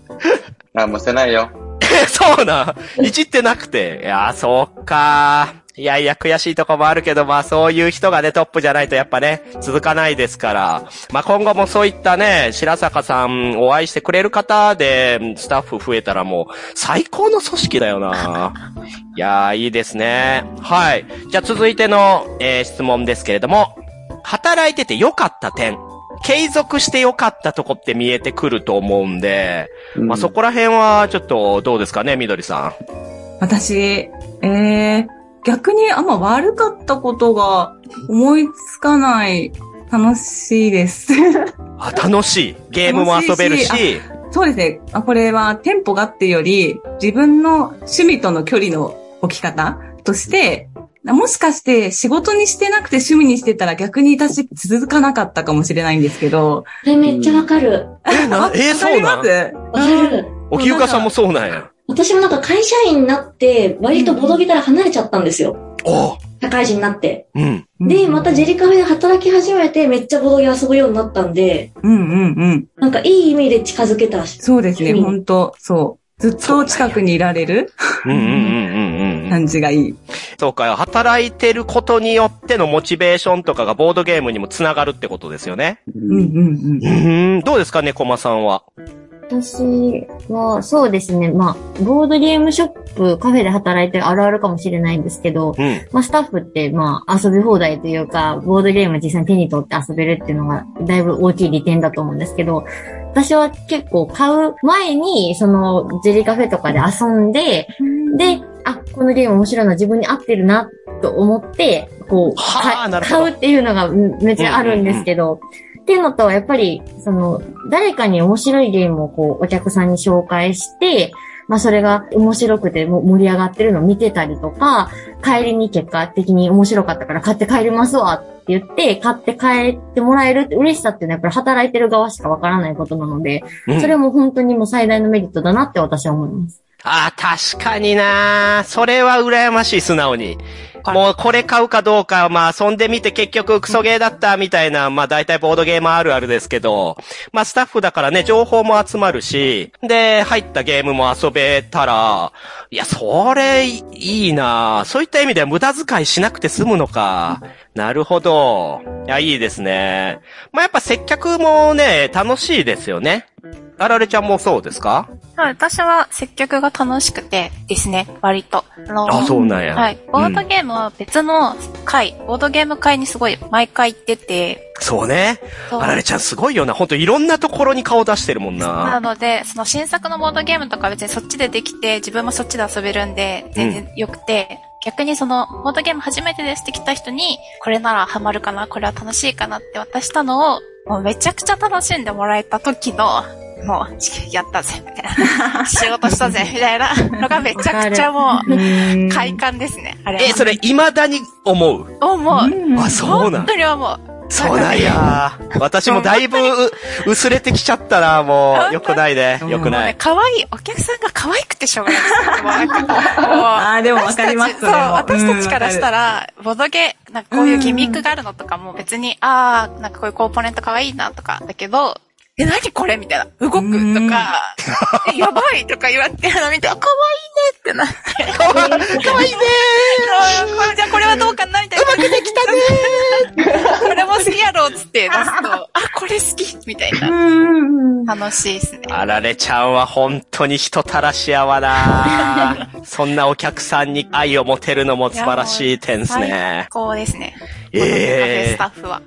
あ、もうしてないよ。え、[laughs] そうなん。いじってなくて。いや、そうか。いやいや、悔しいとこもあるけど、まあそういう人がね、トップじゃないとやっぱね、続かないですから。まあ今後もそういったね、白坂さんお会いしてくれる方で、スタッフ増えたらもう、最高の組織だよな。[laughs] いやー、いいですね。はい。じゃあ続いての、えー質問ですけれども、働いてて良かった点。継続して良かったとこって見えてくると思うんで、まあそこら辺はちょっとどうですかね、みどりさ私、えー、逆にあんま悪かったことが思いつかない。楽しいです。ん。あ、楽しい。ゲームも遊べる楽しそうですね。あこれはテンポがっていうより、自分の趣味との距離の置き方として、もしかして仕事にしてなくて趣味にしてたら逆に私続かなかったかもしれないんですけど。それめっちゃわかる。え、な、えーそうなん？わかります？わかる。おきゆかさんもそうなんや。私もなんか会社員になって、割とボドゲから離れちゃったんですよ。お社会人になって。うん。で、またジェリカフェで働き始めて、めっちゃボドゲ遊ぶようになったんで、うんうんうん。なんかいい意味で近づけたし。そうですね、うん本当そう。ずっと近くにいられるうんうんうんうんうん。感じがいい。そうかよ。働いてることによってのモチベーションとかがボードゲームにもつながるってことですよね。うんうんうんう。ーん。どうですかね、コマさんは？私は、そうですね。まあ、ボードゲームショップ、カフェで働いてるあるあるかもしれないんですけど、うん。まあ、スタッフって、まあ、遊び放題というか、ボードゲーム実際に手に取って遊べるっていうのが、だいぶ大きい利点だと思うんですけど、私は結構買う前に、その、ジェリカフェとかで遊んで、で、あ、このゲーム面白いの自分に合ってるな、と思って、こう、買うっていうのがうんめっちゃあるんですけど、っていうのと、やっぱり、その、誰かに面白いゲームをこう、お客さんに紹介して、まあそれが面白くても盛り上がってるのを見てたりとか、帰りに結果的に面白かったから買って帰りますわって言って、買って帰ってもらえるって嬉しさっていうのはやっぱり働いてる側しかわからないことなので、うんそれはもう本当にもう最大のメリットだなって私は思います。ああ、確かになそれは羨ましい、素直に。もうこれ買うかどうか、まあ遊んでみて結局クソゲーだったみたいな、まあ大体ボードゲームあるあるですけど、まあスタッフだからね、情報も集まるし、で、入ったゲームも遊べたら、いや、それいいなそういった意味では無駄遣いしなくて済むのか。なるほど。いや、いいですね。まあやっぱ接客もね、楽しいですよね。あられちゃんもそうですか？はい、私は接客が楽しくてですね、割と。あのあ、そうなんや。はい。ボードゲームは別の会、ボードゲーム会にすごい毎回行ってて、そうね。あられちゃんすごいよな。ほんといろんなところに顔出してるもんなな。ので、その新作のボードゲームとか別にそっちでできて、自分もそっちで遊べるんで、全然良くて、逆にその、ボードゲーム初めてですって来た人に、これならハマるかな、これは楽しいかなって渡したのを、もうめちゃくちゃ楽しんでもらえた時の、もう、やったぜ、みたいな。仕事したぜ、みたいなのがめちゃくちゃもう、快感ですね。あれは。え、それ未だに思う？思う。あ、そうなん本当に思う。そうなんや。私もだいぶう薄れてきちゃったな、もう。よくないね。よくない、。可愛い、お客さんが可愛くてしょうがないです。あーでもわかります私たちそう、私たちからしたら、ボドゲ、なんかこういうギミックがあるのとかも別に、あー、なんかこういうコーポーネント可愛いなとか、だけど、え、何これみたいな。動くとか、えやばいとか言われて、あの見て、あ、可愛いねってなって。[laughs] 可愛いいね [laughs] じゃあこれはどうかなみたいな。うまくできたね [laughs] これも好きやろっつって出すと、あ、これ好きみたいな。楽しいですね。あられちゃんは本当に人たらしやわなそんなお客さんに愛を持てるのも素晴らしい点ですね最。高ですね。ええスタッフは。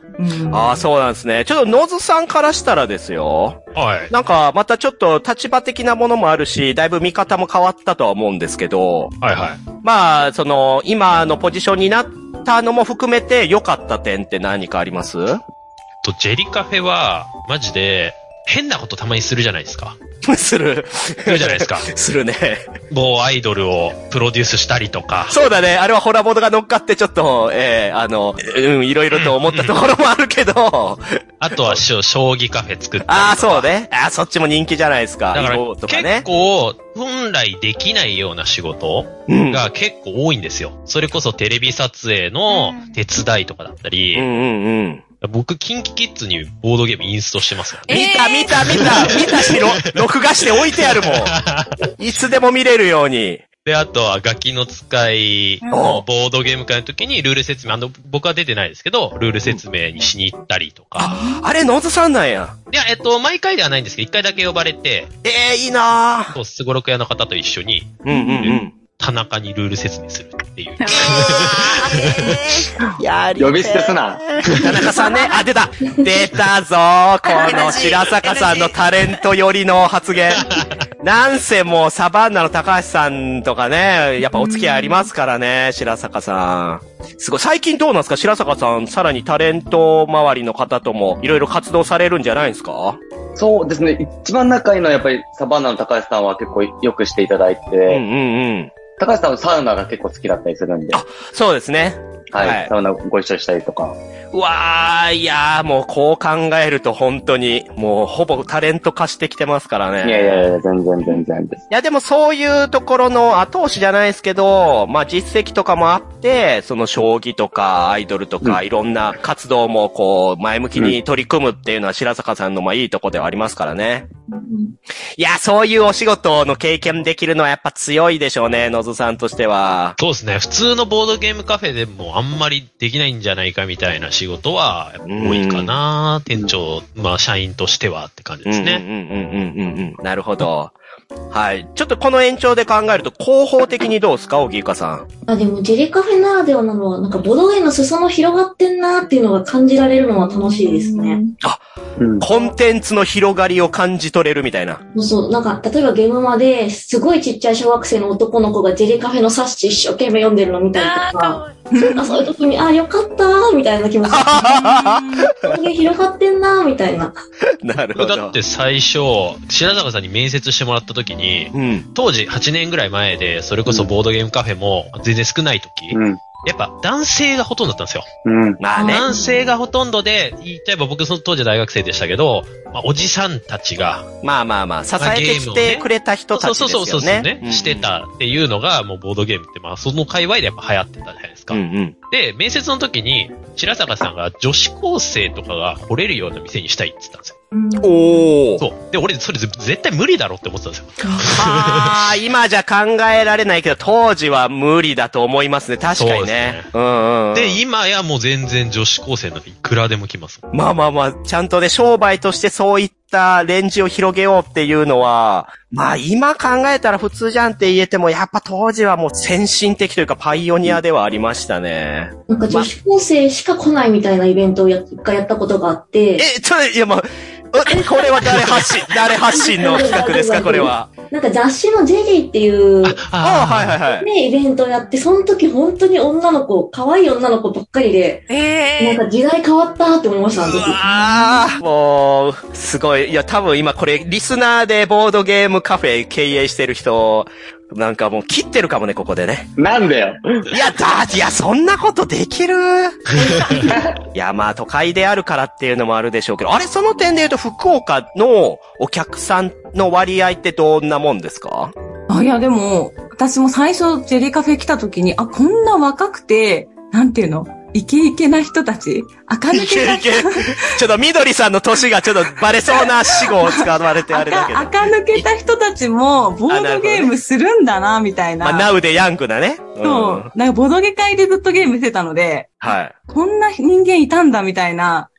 ああ、そうなんですね。ちょっとノズさんからしたらですよ。はい。なんか、またちょっと立場的なものもあるし、だいぶ見方も変わったとは思うんですけど、はいはい。まあ、その、今のポジションになったのも含めて良かった点って何かあります？と、ジェリカフェは、マジで、変なことたまにするじゃないですか。する。するじゃないですか。[laughs] するね。某アイドルをプロデュースしたりとか。そうだね。あれはホラボードが乗っかってちょっと、えー、あの、うん、いろいろと思ったところもあるけど。[laughs] あとは将棋カフェ作ったりとか。ああ、そうね。ああ、そっちも人気じゃないですか。だから囲碁とか結ね。構、本来できないような仕事うん。が結構多いんですよ。それこそテレビ撮影の手伝いとかだったり、うんうんうん。僕、キンキキッズにボードゲームインストしてますよ。えー。見た見た見た。見たし、ろ録画して置いてあるもん。いつでも見れるように。で、あとはガキの使いのボードゲーム会の時にルール説明、あの、僕は出てないですけど、ルール説明にしに行った。りとか。ああれ、ノズさんなんや。いや、えっと、毎回ではないんですけど、一回だけ呼ばれて、ええいいなぁ。そう、すごろく屋の方と一緒に、うんうんうん。田中にルール説明するっていう。[laughs] やり呼び捨てすな。田中さんね、あ、出た [laughs] 出たぞーこの白坂さんのタレント寄りの発言。[laughs] なんせもうサバンナの高橋さんとかね、やっぱお付き合いありますからね、白坂さん。すごい。最近どうなんですか？白坂さん、さらにタレント周りの方ともいろいろ活動されるんじゃないですか？そうですね。一番仲いいのはやっぱりサバンナの高橋さんは結構よくしていただいて、うんうんうん。高橋さんはサウナが結構好きだったりするんで、あそうですね。はい、はいサウナご一緒したりとか。うわー、いやー、もうこう考えると本当に、もうほぼタレント化してきてますからね。いやいやいや、全然全然です。いや、でもそういうところの後押しじゃないですけど、まあ実績とかもあって、その将棋とかアイドルとか、うんいろんな活動もこう、前向きに取り組むっていうのは白坂さんのまあいいとこではありますからね。いや、そういうお仕事の経験できるのはやっぱ強いでしょうね、野津さんとしては。そうですね。普通のボードゲームカフェでもあんまりできないんじゃないかみたいな仕事は多いかな。店長、まあ社員としてはって感じですね。うんうんうんうんうんうん。なるほど。はい。ちょっとこの延長で考えると、広報的にどうですか、荻生さん？あ、でも、ジェリカフェならではなのは、なんか、ボドゲの裾野広がってんなーっていうのが感じられるのは楽しいですね。うん。コンテンツの広がりを感じ取れるみたいな。そうそう、なんか、例えばゲームまで、すごいちっちゃい小学生の男の子がジェリカフェの冊子一生懸命読んでるの見たりとか、あそういう時に、あ、よかったーみたいな気持ち。ボドゲ広がってんなーみたいな。[laughs] なるほど。僕だって最初、白坂さんに面接してもらった時に、うん。当時8年ぐらい前で、それこそボードゲームカフェも全然少ない時、うん。やっぱ男性がほとんどだったんですよ。うん。まあね。男性がほとんどで、言っちゃえば僕その当時大学生でしたけど、まあ、おじさんたちが、まあまあまあ、支えてきてくれた人たちですよね。そうそうそうそうね、うんして。たっていうのが、もうボードゲームって、まあその界隈でやっぱ流行ってたじゃないですか。うんうん。で、面接の時に、白坂さんが女子高生とかが来れるような店にしたいって言ったんですよ。おー。そう。で、俺、それ絶対無理だろって思ってたんですよ。はあ、[laughs] 今じゃ考えられないけど、当時は無理だと思いますね。確かにそうねで。うんうん。で、今やもう全然女子高生なんていくらでも来ます。まあまあまあ、ちゃんとね、商売としてそういったレンジを広げようっていうのは、まあ今考えたら普通じゃんって言えても、やっぱ当時はもう先進的というかパイオニアではありましたね。なんか女子高生しか来ないみたいなイベントをや一回やったことがあって、え、ちょ、いやもう、えこれは誰発信、[laughs] 誰発信の企画ですか、これは？なんか雑誌のジェリーっていう、ああ、はいはいはい。ね、イベントをやって、その時本当に女の子、可愛い女の子ばっかりで、えなんか時代変わったって思いました、あの時。ああ、もう、すごい。いや、多分今これ、リスナーでボードゲームカフェ経営してる人、なんかもう切ってるかもね、ここでね。なんだよ。いや、だ、いや、そんなことできる？[laughs] いや、まあ、都会であるからっていうのもあるでしょうけど、あれ、その点で言うと、福岡のお客さんの割合ってどんなもんですか？あ、いや、でも、私も最初、ジェリーカフェ来た時に、あ、こんな若くて、なんていうの？イケイケな人たち？垢抜けたいけいけ。ちょっと、みどりさんの年がちょっとバレそうな死語を使われてあれだけど。垢垢抜けた人たちも、ボードゲームするんだな、みたいな。まあ、ナウでヤングなね。うんそう。なんか、ボドゲ会でずっとゲームしてたので、はい。こんな人間いたんだ、みたいな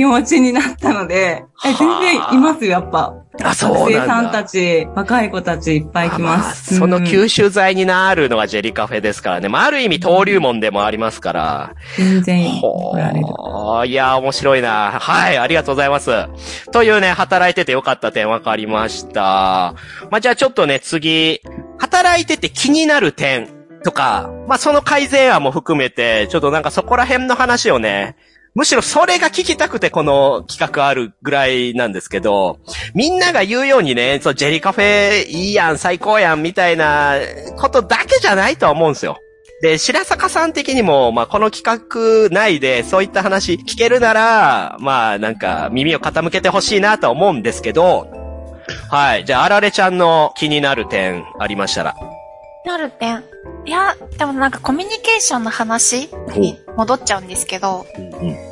気持ちになったので、え全然いますよ、やっぱ。あ、そうなんだ。さんたち、若い子たちいっぱい来ます。そのうん吸収剤になるのがジェリカフェですからね。まあ、ある意味登竜門でもありますから。全然ほ来られる。ー。いや、面白いな。はい、ありがとうございます。というね、働いててよかった点分かりました。まあ、じゃあちょっとね、次、働いてて気になる点とか、まあ、その改善案も含めて、ちょっとなんかそこら辺の話をね、むしろそれが聞きたくてこの企画あるぐらいなんですけど、みんなが言うようにね、そう、ジェリカフェいいやん、最高やん、みたいなことだけじゃないとは思うんですよ。で、白坂さん的にも、まあ、この企画内でそういった話聞けるなら、まあ、なんか耳を傾けてほしいなと思うんですけど、はい。じゃあ、あられちゃんの気になる点ありましたら。なる点。いや、でもなんかコミュニケーションの話に戻っちゃうんですけど、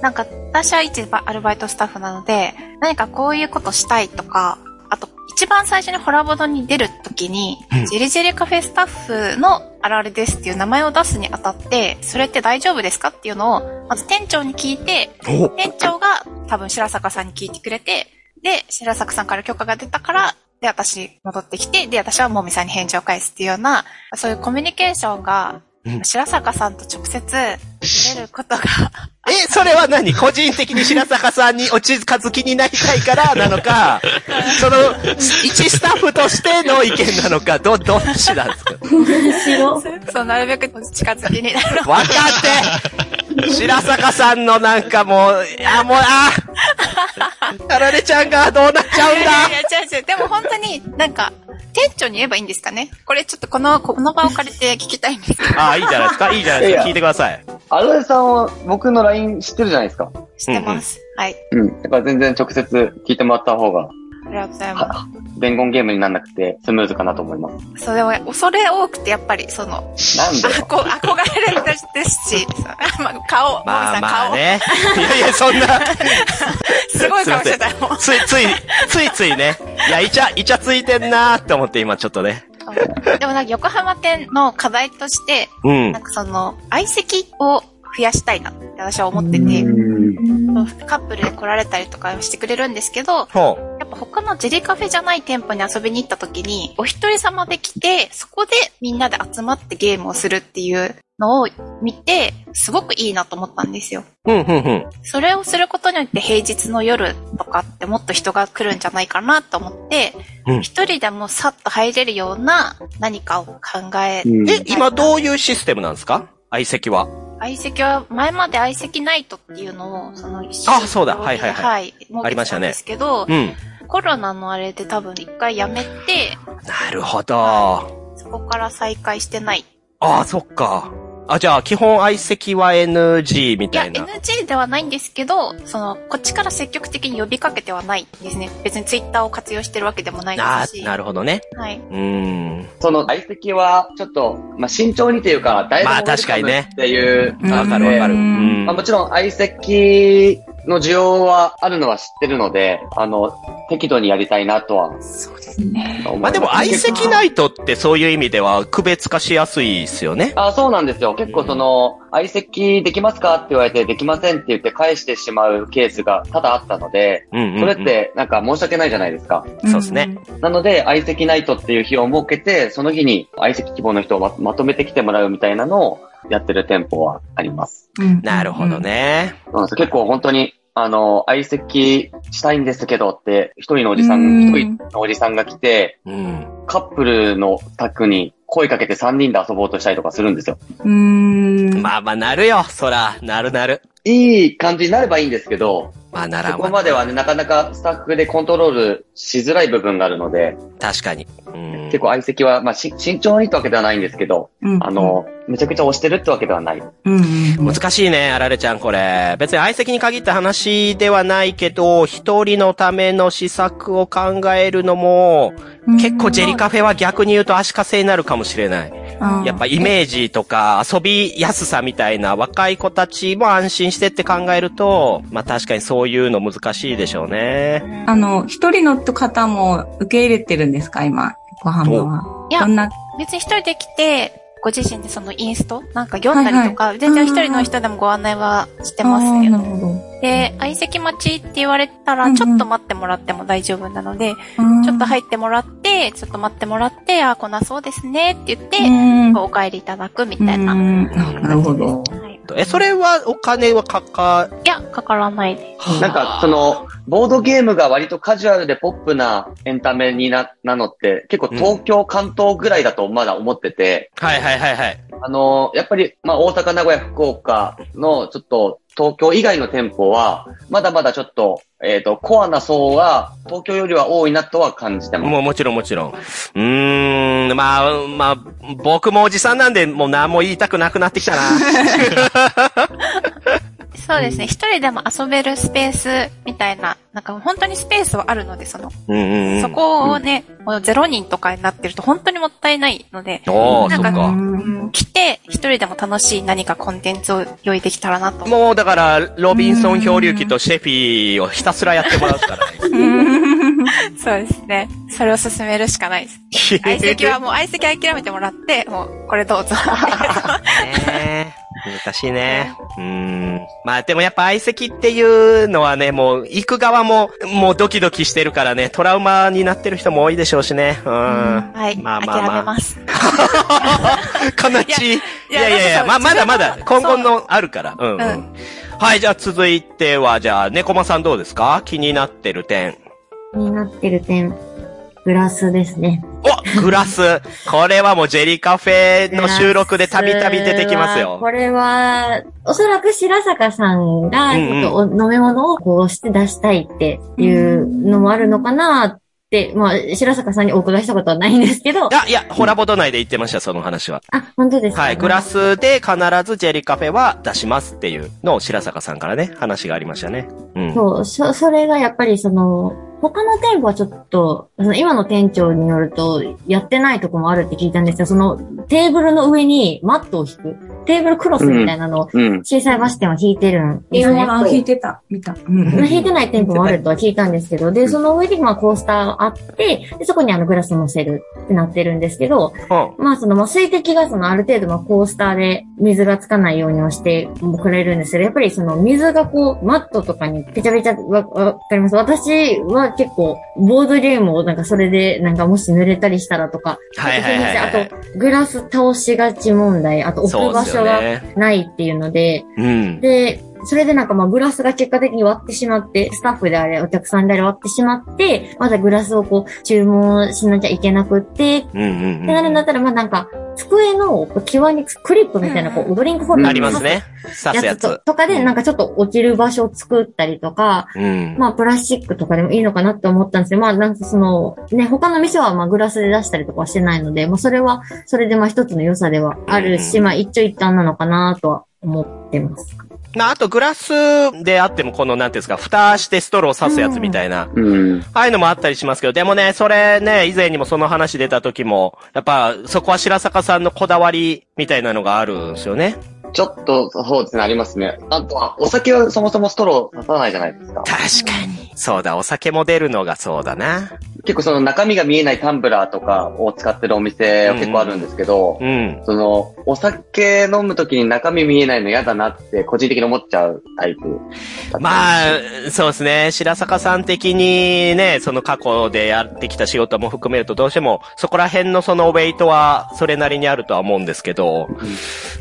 なんか私は一アルバイトスタッフなので、何かこういうことしたいとか、あと一番最初にホラボドに出るときに、ジェリジェリカフェスタッフのあられですっていう名前を出すにあたって、それって大丈夫ですかっていうのを、まず店長に聞いて、店長が多分白坂さんに聞いてくれて、で、白坂さんから許可が出たから、で、私戻ってきて、で、私はもみさんに返事を返すっていうような、そういうコミュニケーションが、白坂さんと直接出ることが、え、それは何？個人的に白坂さんにお近づきになりたいからなのか、その、一スタッフとしての意見なのか、ど、どっちなんですか？そう、なるべく近づきになる。分かって白坂さんのなんかもう、いやもう、ああられちゃんがどうなっちゃうんだいやいや、違う違う。でも本当になんか、店長に言えばいいんですかねこれちょっとこの、この場を借りて聞きたいんですけど。あ [laughs] あ、いいじゃないですか。いいじゃないですか。聞いてください。あられさんは僕の LINE 知ってるじゃないですか。知ってます。はい。うん。だから全然直接聞いてもらった方が、ありがとうございま伝言ゲームにならなくてスムーズかなと思います。す。それは恐れ多くて、やっぱり、その、なんで？あこ憧れるですし、[laughs] まあ、顔、まあもみさん顔。まあね。いやいや、そんな。[laughs] すごい顔してたよ。ついつい、ついついね。いや、イチャ、イチャついてんなーって思って今ちょっとね。でもなんか横浜店の課題として、うんなんかその、相席を増やしたいなって私は思ってて、カップルで来られたりとかしてくれるんですけど、ほやっぱ他のジェリカフェじゃない店舗に遊びに行った時に、お一人様で来て、そこでみんなで集まってゲームをするっていうのを見て、すごくいいなと思ったんですよ。う。うん、うん、うん。それをすることによって平日の夜とかってもっと人が来るんじゃないかなと思って、うん一人でもさっと入れるような何かを考え、え、今どういうシステムなんですか？相席は？相席は、前まで相席ナイトっていうのを、その一あそうだはいはいはいはい。ありましたねですけど、うん。コロナのあれで多分一回やめて、なるほど。そこから再開してない。ああ、そっか。あ、じゃあ、基本相席は NG みいや、たいな。NG ではないんですけど、その、こっちから積極的に呼びかけてはないんですね。別にツイッターを活用してるわけでもないあですし。あ、なるほどね。はい。うーん。その相席は、ちょっと、まあ、慎重にというか、誰でもまあ確かにねっていう、わかるわかる。ううんんまあ、。もちろん相席の需要はあるのは知ってるので、あの、適度にやりたいなとはそうですね。まあでも相席ナイトってそういう意味では区別化しやすいですよね。あ、そうなんですよ。結構その、相席できますかって言われて、できませんって言って返してしまうケースが多々あったので、うんうんうんそれってなんか申し訳ないじゃないですか。そうですね。なので、相席ナイトっていう日を設けて、その日に相席希望の人をままとめてきてもらうみたいなのをやってる店舗はあります。うんなるほど。ね。結構本当に、あの、相席したいんですけどって、一人のおじさ、うんん一人のおじさんが来て、うん。カップルの宅に声かけて三人で遊ぼうとしたりとかするんですよ。うーん。まあまあなるよ、そら。なるなる。いい感じになればいいんですけど、まあならそこまではね、なかなかスタッフでコントロールしづらい部分があるので、確かに。うん。結構相席は、まあ、し慎重にってわけではないんですけど、うんあの、めちゃくちゃ押してるってわけではない。うんうん。難しいね、あられちゃん、これ。別に相席に限った話ではないけど、一人のための施策を考えるのも、結構ジェリカフェは逆に言うと足かせになるかもしれない。やっぱイメージとか遊びやすさみたいな若い子たちも安心してって考えると、まあ確かにそういうの難しいでしょうね。あの、一人の方も受け入れてるんですか？今、横浜は。いやどんな、別に一人で来て、ご自身でそのインスト？なんか読んだりとか、全然一人の人でもご案内はしてますけど。で、相席待ちって言われたら、うんうんちょっと待ってもらっても大丈夫なので、ちちょっと入ってもらって、ちょっと待ってもらって、あー、こんなそうですねって言って、うんお帰りいただくみたいな。うんなるほど。はい、え、それはお金はかか、いや、かからないで。なんか、その、ボードゲームが割とカジュアルでポップなエンタメにな、なのって、結構東京、関東ぐらいだとまだ思ってて、はいはいはいはい。あの、やっぱり、まあ、大阪、名古屋、福岡の、ちょっと、東京以外の店舗は、まだまだちょっと、えっ、と、コアな層は、東京よりは多いなとは感じてます。もうもちろんもちろん。うーん、まあ、まあ、僕もおじさんなんで、もう何も言いたくなくなってきたな。[laughs] そうですね。一人でも遊べるスペースみたいな、なんか本当にスペースはあるので、その、うんうんうん。そこをね、もう0人とかになってると本当にもったいないので、なんかっか。うん来て一人でも楽しい何かコンテンツを用意できたらなと。もうだから、ロビンソン漂流記とシェフィーをひたすらやってもらうしかない。[laughs] そうですね。それを進めるしかないです。[laughs] 相席はもう相席諦めてもらって、もうこれどうぞ。[laughs] ねえ難しいね。うーん。まあでもやっぱ相席っていうのはね、もう行く側ももうドキドキしてるからね、トラウマになってる人も多いでしょうしね。うん。はい。まあまあまあ諦めます。[laughs] 悲しい。いいややいやいや、まあまだまだ今後のあるから。うん、うん、うんはい、じゃあ続いては、じゃあ、猫間さんどうですか？気になってる点。気になってる点、グラスですね。おグラス。これはもうジェリカフェの収録でたびたび出てきますよ。これは、おそらく白坂さんが、ちょっとお飲み物をこうして出したいっていうのもあるのかなって、まあ、白坂さんにお伺いしたことはないんですけど、いや、いや、ホラボド内で言ってました、その話は。あ、本当ですか？はい、グラスで必ずジェリカフェは出しますっていうのを白坂さんからね、話がありましたね。うん。そう、そ、それがやっぱりその、他の店舗はちょっと、その今の店長によると、やってないとこもあるって聞いたんですよ。その、テーブルの上にマットを引く。テーブルクロスみたいなのを、うん。小さいバス店は引いてるんですね。あ、引いてた。見た。うんまあ引いてない店舗もあるとは聞いたんですけど、で、その上にまあコースターがあって、でそこにあのグラス乗せるってなってるんですけど、うんまあそのまあ水滴がそのある程度まあコースターで水がつかないようにはしてくれるんですけど、やっぱりその水がこうマットとかにぺちゃぺちゃわわかります？私は結構ボードゲームをなんかそれでなんかもし濡れたりしたらとか、はいはいはいはいあとグラス倒しがち問題、あと置く場所がね。ないっていうので、うん。で、それでなんかまあグラスが結果的に割ってしまって、スタッフであれ、お客さんであれ割ってしまって、まだグラスをこう注文しなきゃいけなくって。ってなるんだったら、まあなんか、机の際にクリップみたいな、こう、ドリンクホルダーありますね。刺すややつとかで、なんかちょっと落ちる場所を作ったりとか、うん。まあ、プラスチックとかでもいいのかなって思ったんですけど、まあ、なんかその、ね、他の店はまあ、グラスで出したりとかはしてないので、まあ、それは、それでまあ、一つの良さではあるし、うんまあ、一長一短なのかなとは思ってます。まあ、あとグラスであっても、この、なんていうんですか、蓋してストローを刺すやつみたいな。うん。ああいうのもあったりしますけど、でもね、それね、以前にもその話出た時も、やっぱ、そこは白坂さんのこだわりみたいなのがあるんですよね。ちょっと、そうですね、ありますね。あとは、お酒はそもそもストロー刺さないじゃないですか。確かに。そうだ、お酒も出るのがそうだな。結構その中身が見えないタンブラーとかを使ってるお店は結構あるんですけど、うん。その、お酒飲むときに中身見えないの嫌だなって個人的に思っちゃうタイプ。まあ、そうですね。白坂さん的にね、その過去でやってきた仕事も含めるとどうしても、そこら辺のそのウェイトはそれなりにあるとは思うんですけど、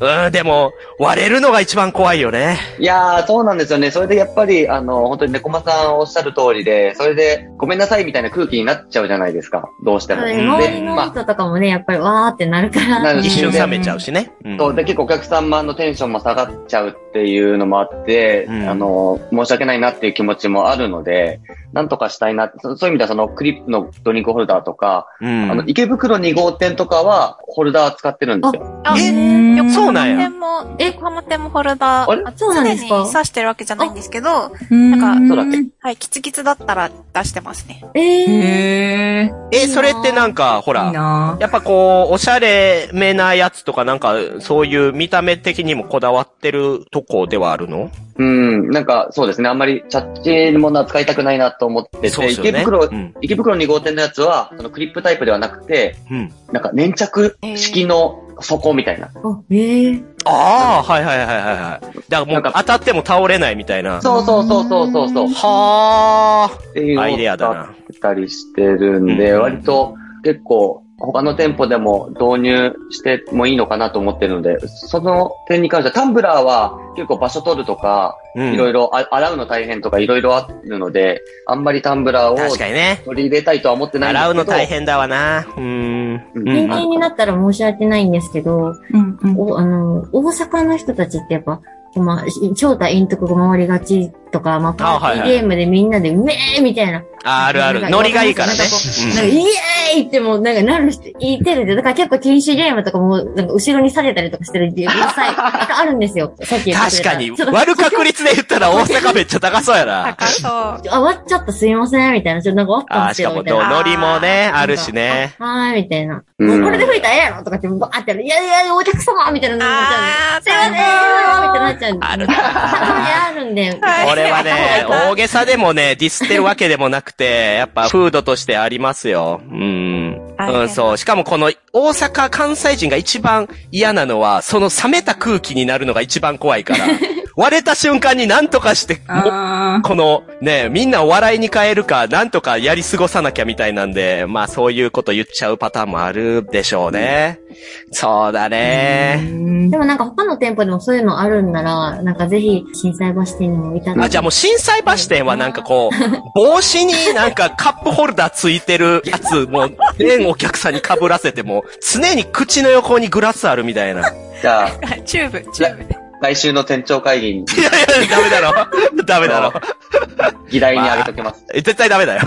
うん、でも、割れるのが一番怖いよね。いやー、そうなんですよね。それでやっぱり、あの、本当に猫間さんおっしゃる通りで、それで、ごめんなさいみたいな空気になっちゃうじゃないですか。どうしても。そうでね周りのまあ人とかもね、やっぱりわーってなるから。なる一瞬冷めちゃうしね。うん。そう、で、結構お客様のテンションも下がっちゃうっていうのもあって、うん。あの、申し訳ないなっていう気持ちもあるので、なんとかしたいなそそういう意味ではそのクリップのドリンクホルダーとか、うん。あの、池袋2号店とかは、ホルダー使ってるんですよ。あ、え横そうなんや。浜店も、横浜店もホルダあれ？ー、そうなんですか？常に刺してるわけじゃないんですけど、なんかそうだっけ？はい、キツキツだったら出してますね。えー。え、それってなんか、ほいいら、な。やっぱこう、おしゃれめなやつとかなんか、そういう見た目的にもこだわってるとこではあるの？うん、なんかそうですね、あんまりチャッチのものは使いたくないなと思ってて、ね池袋、うん池袋2号店のやつは、そのクリップタイプではなくて、うん。なんか粘着式の底みたいな。あ、えー、ああ、はいはいはいはいはい。だからもなんかう当たっても倒れないみたいな。そうそうそうそうそうそう。はあ。っていうアイデアだなたりしてるんで、うん割と、結構他の店舗でも導入してもいいのかなと思ってるので、その点に関してはタンブラーは結構場所取るとか、うんいろいろあ洗うの大変とかいろいろあるので、あんまりタンブラーを確かにね。取り入れたいとは思ってないんですけど。洗うの大変だわな。うーん。うん偏見になったら申し訳ないんですけど、うんうん。おあの、大阪の人たちってやっぱ、まあ、正体陰徳が回りがちとか、まあ、パーティーゲームでみんなで、うめーみたいな。あ、あるある。ノリがいいからね。なんかこうんなんか、イエーイってもう、なんかなる人いてるんで、だから結構禁止ゲームとかも、なんか後ろに下げたりとかしてるうるさい、あるんですよ。さっき言った確かに。ちょっと割る確率で言ったら大阪めっちゃ高そうやな。高そう。あ、終わっちゃったすいません、みたいな。ちょっとなんか終わったんですよ、しかも、みたいな。ノリもね、あるしね。はーい、みたいな。これで吹いたらええやろとかって、バーってやる。いやいや、お客様みたいなのになっちゃう。すいませんみたいになっちゃうんで。あるあるんで。[laughs] はいこれはね、[laughs] 大げさでもね、ディスってるわけでもなくて、やっぱフードとしてありますよ。うん。うん、そう。しかもこの大阪関西人が一番嫌なのは、その冷めた空気になるのが一番怖いから。[laughs] 割れた瞬間に何とかして、このね、みんなお笑いに変えるか、なんとかやり過ごさなきゃみたいなんで、まあそういうこと言っちゃうパターンもあるでしょうね。そうだーね。うんでもなんか他の店舗でもそういうのあるんなら、なんかぜひ、心斎橋店にもいただいて。あ、じゃあもう心斎橋店はなんかこう、[laughs] 帽子になんかカップホルダーついてるやつ、もう、全お客さんに被らせても、常に口の横にグラスあるみたいな。いじゃあ、チューブ、チューブで。来週の店長会議にやいや、ダメだろ。ダメだろ。議題に挙げときます。え絶対ダメだよ。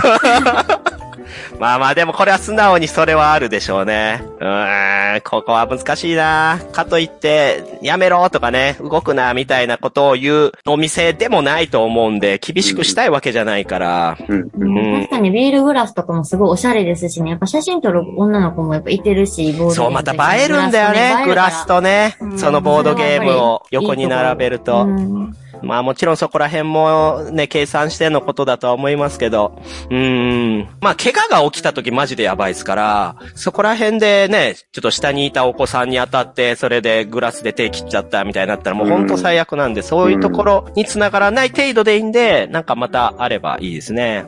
まあまあでもこれは素直にそれはあるでしょうね。うーん、ここは難しいな。かといって、やめろとかね、動くな、みたいなことを言うお店でもないと思うんで、厳しくしたいわけじゃないから。うん。うんうん確かにビールグラスとかもすごいおしゃれですしね。やっぱ写真撮る女の子もやっぱいてるし、ボードゲームそう、また映えるんだよね。グラスとねう。んそのボードゲームを横に並べると。うんまあもちろんそこら辺もね、計算してのことだとは思いますけど。うーん。まあ怪我が起きた時マジでやばいですから、そこら辺でね、ちょっと下にいたお子さんに当たって、それでグラスで手切っちゃったみたいになったらもう本当最悪なんで、そういうところに繋がらない程度でいいんで、なんかまたあればいいですね。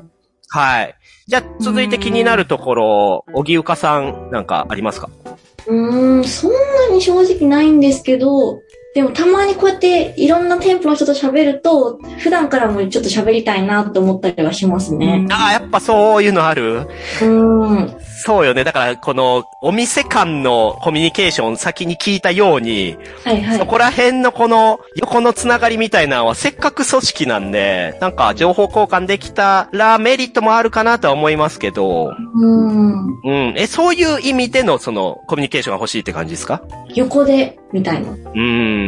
はい。じゃあ続いて気になるところ、荻生さんなんかありますか？うーん、そんなに正直ないんですけど、でもたまにこうやっていろんな店舗の人と喋ると、普段からもちょっと喋りたいなと思ったりはしますね。ああ、やっぱそういうのある？うーん。そうよね。だから、この、お店間のコミュニケーション先に聞いたように、はいはい。そこら辺のこの、横のつながりみたいなのは、せっかく組織なんで、なんか、情報交換できたらメリットもあるかなとは思いますけど、うーん。うん。え、そういう意味での、その、コミュニケーションが欲しいって感じですか？横で、みたいな。うーん。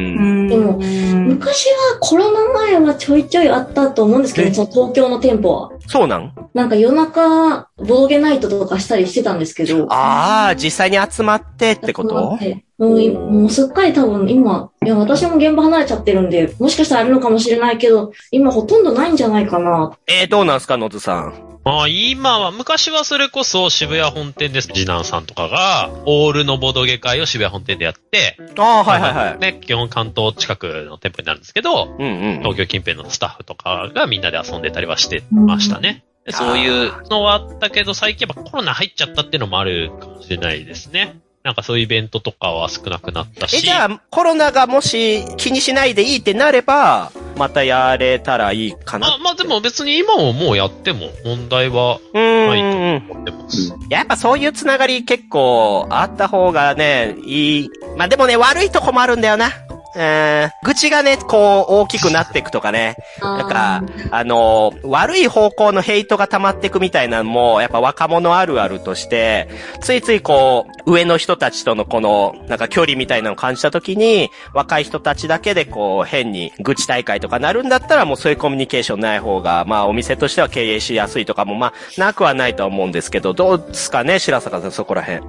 でも昔はコロナ前はちょいちょいあったと思うんですけど、えその東京の店舗は。そうなん？なんか夜中、ボドゲナイトとかしたりしてたんですけど。ああ、実際に集まってってこと？もういもうすっかり多分今、いや私も現場離れちゃってるんで、もしかしたらあるのかもしれないけど、今ほとんどないんじゃないかな。えー、どうなんすか、のずさん？まあ今は、昔はそれこそ渋谷本店です。次男さんとかが、オールのボドゲ会を渋谷本店でやって、ああ、はいはいはい。ね、基本関東近くの店舗になるんですけど、うんうん。東京近辺のスタッフとかがみんなで遊んでたりはしてましたね。でそういうのはあったけど、最近やっぱコロナ入っちゃったっていうのもあるかもしれないですね。なんかそういうイベントとかは少なくなったし。え、じゃあ、コロナがもし気にしないでいいってなれば、またやれたらいいかな。あ、まあでも別に今ももうやっても問題はないん。と思ってます。やっぱそういうつながり結構あった方がね、いい。まあでもね、悪いとこもあるんだよな。うん。愚痴がね、こう、大きくなっていくとかね。なんか、あの、悪い方向のヘイトが溜まっていくみたいなのも、やっぱ若者あるあるとして、ついついこう、上の人たちとのこの、なんか距離みたいなのを感じたときに、若い人たちだけでこう、変に愚痴大会とかなるんだったら、もうそういうコミュニケーションない方が、まあお店としては経営しやすいとかも、まあ、なくはないとは思うんですけど、どうですかね、白坂さん、そこら辺。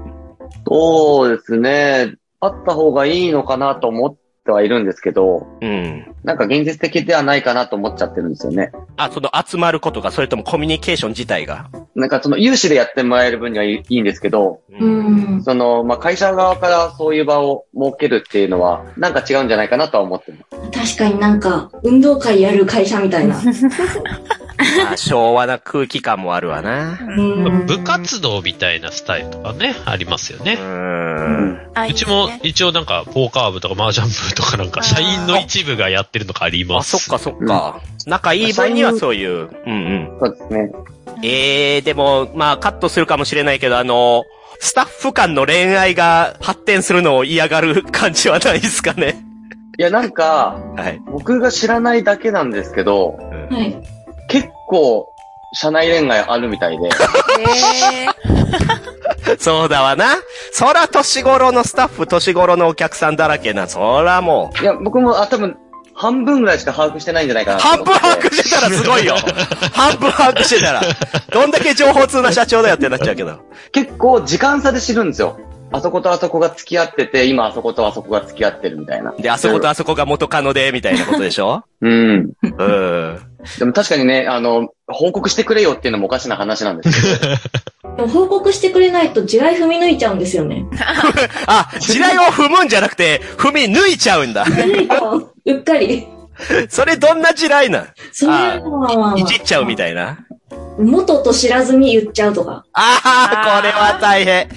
そうですね。あった方がいいのかなと思ってはいるんですけど、うん。なんか現実的ではないかなと思っちゃってるんですよね。あ、その集まることが、それともコミュニケーション自体が？なんかその有志でやってもらえる分にはいいいいんですけど、うん。その、まあ、会社側からそういう場を設けるっていうのは、なんか違うんじゃないかなとは思ってます。確かになんか、運動会やる会社みたいな。[laughs] まあ、昭和な空気感もあるわな。部活動みたいなスタイルとかね、ありますよね。あうちも一応なんか、ポーカー部とか麻雀部とかなんか、社員の一部がやってるのがありまあ、す。そっかそっか。仲いい分にはそういう。うんうん。そうですね。ええー、でも、まあ、カットするかもしれないけど、あの、スタッフ間の恋愛が発展するのを嫌がる感じはないですかね。いや、なんか、はい。僕が知らないだけなんですけど、はい。結構、社内恋愛あるみたいで。え [laughs] そうだわな。そら年頃のスタッフ、年頃のお客さんだらけな。そらもう。いや、僕も、あ、多分、半分ぐらいしか把握してないんじゃないかなと半分。把握してたらすごいよ。[laughs] 半分把握してたら。どんだけ情報通な社長だよってなっちゃうけど。結構、時間差で知るんですよ。あそことあそこが付き合ってて、今あそことあそこが付き合ってるみたいな。で、あそことあそこが元カノで、みたいなことでしょ？うん。うん。でも確かにね、あの、報告してくれよっていうのもおかしな話なんですけど。[laughs] でも報告してくれないと地雷踏み抜いちゃうんですよね。[laughs] あ、地雷を踏むんじゃなくて、踏み抜いちゃうんだ。抜いたうっかり。それどんな地雷なん？そういうのはいじっちゃうみたいな。元と知らずに言っちゃうとか。ああ、これは大変。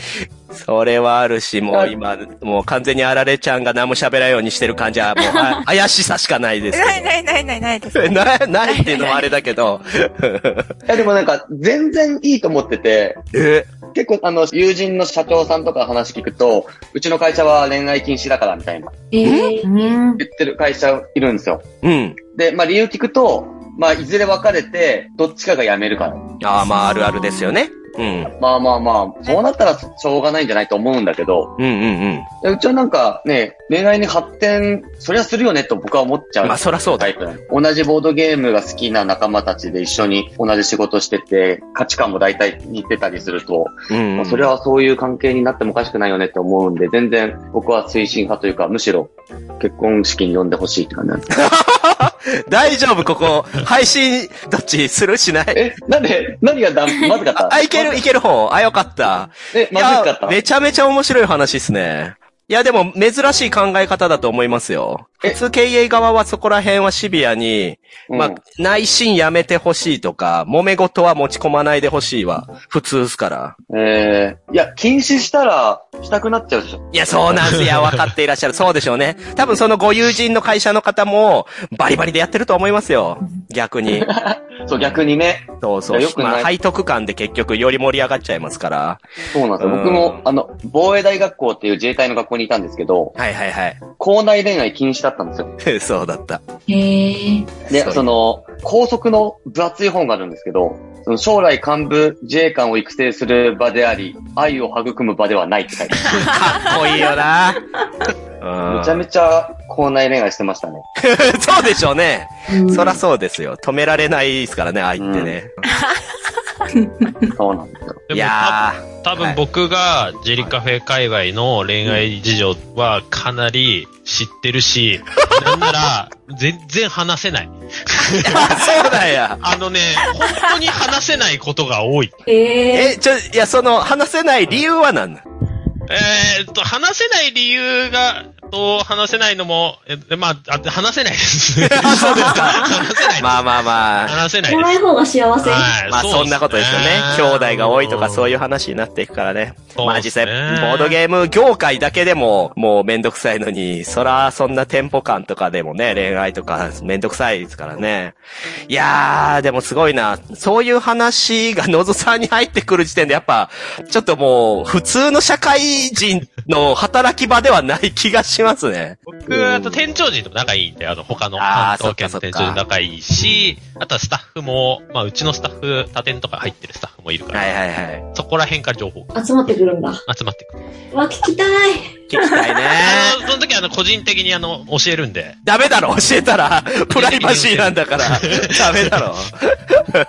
それはあるし、もう今、もう完全にあられちゃんが何も喋らんようにしてる感じは、もうあ怪しさしかないです。ないないないないないです。[laughs] な、ないっていうのもあれだけど。いや、でもなんか、全然いいと思ってて、え、結構あの、友人の社長さんとか話聞くと、うちの会社は恋愛禁止だからみたいな、え？言ってる会社いるんですよ。うん。で、まあ理由聞くと、まあいずれ別れて、どっちかが辞めるから。ああ、まああるあるですよね。うん。まあまあまあ、そうなったらしょうがないんじゃないと思うんだけど、うんうんうん。でうちはなんかね、恋愛に発展、そりゃするよねと僕は思っちゃう。まあそらそうだ同じボードゲームが好きな仲間たちで一緒に同じ仕事してて、価値観も大体似てたりすると、うん、まあそれはそういう関係になってもおかしくないよねって思うんで、全然僕は推進派というか、むしろ結婚式に呼んでほしいって感じなんです。[laughs] 大丈夫、ここ。配信、どっちする？しない？え、なんで、何がだ、[laughs] まずかった？あ、いける、いける方。あ、よかった。え、まずかった？めちゃめちゃ面白い話っすね。いや、でも、珍しい考え方だと思いますよ。え普通経営側はそこら辺はシビアに、まあうん、内心やめてほしいとか、揉め事は持ち込まないでほしいは、普通っすから。えー、いや、禁止したら、したくなっちゃうでしょ。いや、そうなんすよ。分かっていらっしゃる。そうでしょうね。多分そのご友人の会社の方も、バリバリでやってると思いますよ。逆に。[laughs] そう、逆にね。そうそう。いやよくないまあ、背徳感で結局より盛り上がっちゃいますから。そうなんですよ。うん僕も、あの、防衛大学校っていう自衛隊の学校にいたんですけど、はいはいはい。校内恋愛禁止だったんですよ。[laughs] そうだった。へえ。で、そうその、高速の分厚い本があるんですけど、その将来幹部自衛官を育成する場であり、愛を育む場ではないって書いてあかっこいいよな。る。うんめちゃめちゃ校内恋愛してましたね。[laughs] そうでしょうね。うんそらそうですよ。止められないですからね、愛ってね。そうなんですよ。いでもや多分僕がジェリカフェ界隈の恋愛事情はかなり知ってるし、なんなら全然話せない。ー、そうだよ。あのね、本当に話せないことが多い。へえ。え、ちょ、いや、その、話せない理由は何なのえーっと、話せない理由が、と、話せないのも、えまあ、あ話せないです。[laughs] あそうですか。話せない。まあまあまあ。話せないない方が幸せ。はいまあそんなことですよね。兄弟が多いとかそういう話になっていくからね。まあ実際、ボードゲーム業界だけでももうめんどくさいのに、そらそんなテンポ感とかでもね、恋愛とかめんどくさいですからね。いやー、でもすごいな。そういう話がのぞさんに入ってくる時点でやっぱ、ちょっともう普通の社会人の働き場ではない気がしますね。僕、あと店長陣とも仲いいんで、あの、他のあー関東圏の店長陣仲いいし、あとはスタッフも、まあ、うちのスタッフ、他店とか入ってるスタッフもいるから、はいはいはい。そこら辺から情報が集まってくるんだ。集まってくる。わ、聞きたい。聞きたいね。[laughs] あの、その時あの、個人的にあの、教えるんで、ダメだろ、教えたら、[laughs] プライバシーなんだから、ダメだろ。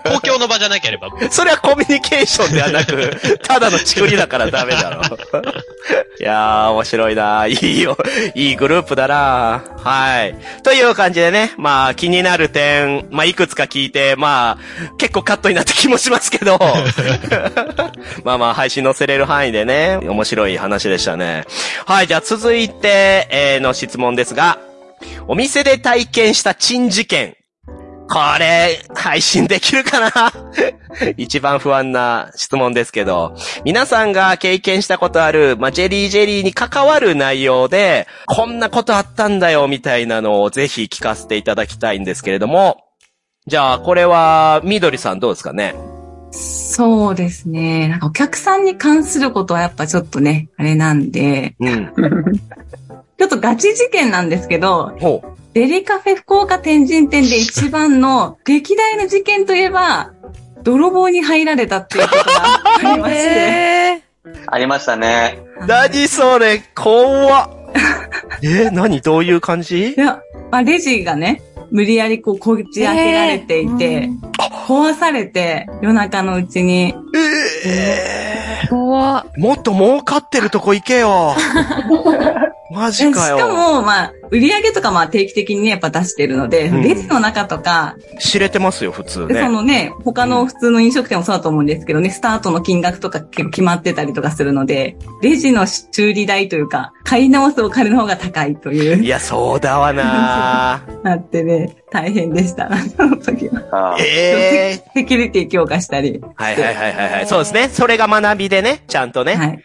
公共の場じゃなければ、それはコミュニケーションではなく、[laughs] ただのチクリだからダメだろ。いやー、面白いな。いいよ。いいグループだな。はい。という感じでね、まあ気になる点、まあいくつか聞いて、まあ結構カットになった気もしますけど、まあまあ配信載せれる範囲でね、面白い話でしたね。はい、じゃあ続いて、えーの質問ですが、お店で体験した珍事件。これ、配信できるかな？[laughs] 一番不安な質問ですけど、皆さんが経験したことある、まあ、ジェリージェリーに関わる内容で、こんなことあったんだよ、みたいなのをぜひ聞かせていただきたいんですけれども、じゃあ、これは、みどりさんどうですかね？そうですね。なんかお客さんに関することはやっぱちょっとね、あれなんで、うん。[laughs] ちょっとガチ事件なんですけど。デリカフェ福岡天神店で一番の [laughs] 歴代の事件といえば、泥棒に入られたっていうことがありまして。[laughs] えありましたね。何それ、怖っ。え、何？どういう感じ？いや、まあ、レジがね、無理やりこう、こじ開けられていて、壊されて、夜中のうちに、えー、怖もっと儲かってるとこ行けよ。[laughs] マジしかよ。かも、まあ、売り上げとかまあ定期的にね、やっぱ出してるので、うんレジの中とか、知れてますよ、普通でそね。のね、他の普通の飲食店もそうだと思うんですけどね、スタートの金額とか結構決まってたりとかするので、レジの修理代というか、買い直すお金の方が高いというい、や、そうだわな [laughs] なってね、大変でした、その時は。ええセキュリティ強化したり。はいはいはいはいはい。そうですね。それが学びでね、ちゃんとね。はい。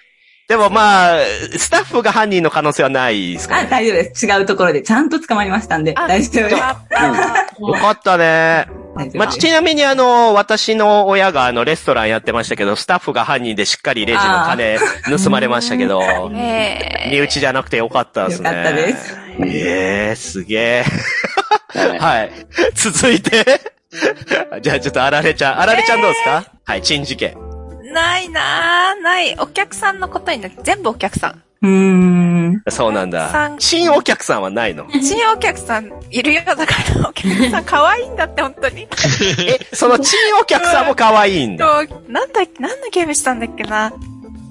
でもまあ、スタッフが犯人の可能性はないですかあ、ね。大丈夫です。違うところでちゃんと捕まりましたんで、あ大丈夫です。よかった。よかったね。まあ、ちなみにあの、私の親があの、レストランやってましたけど、スタッフが犯人でしっかりレジの金盗まれましたけど、え身内じゃなくてよかったですね。よかったです。ええすげえ。はい。続いて。[laughs] じゃあちょっとあられちゃん。あられちゃんどうですか、はい、珍事件。ー、ないなーない。お客さんのことになる。全部お客さん。うーん。そうなんさだん。新お客さんはないの？新お客さんいるよ。だから、お客さん可愛いんだって、本当に。[laughs] え、その新お客さんも可愛いんだ。と、なんだっけ、何のゲームしたんだっけな。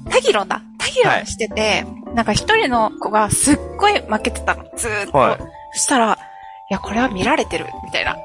タギロンだ。タギロンしてて、なんか一人の子がすっごい負けてたの。ずーっと。はいそしたら、いや、これは見られてる、みたいな。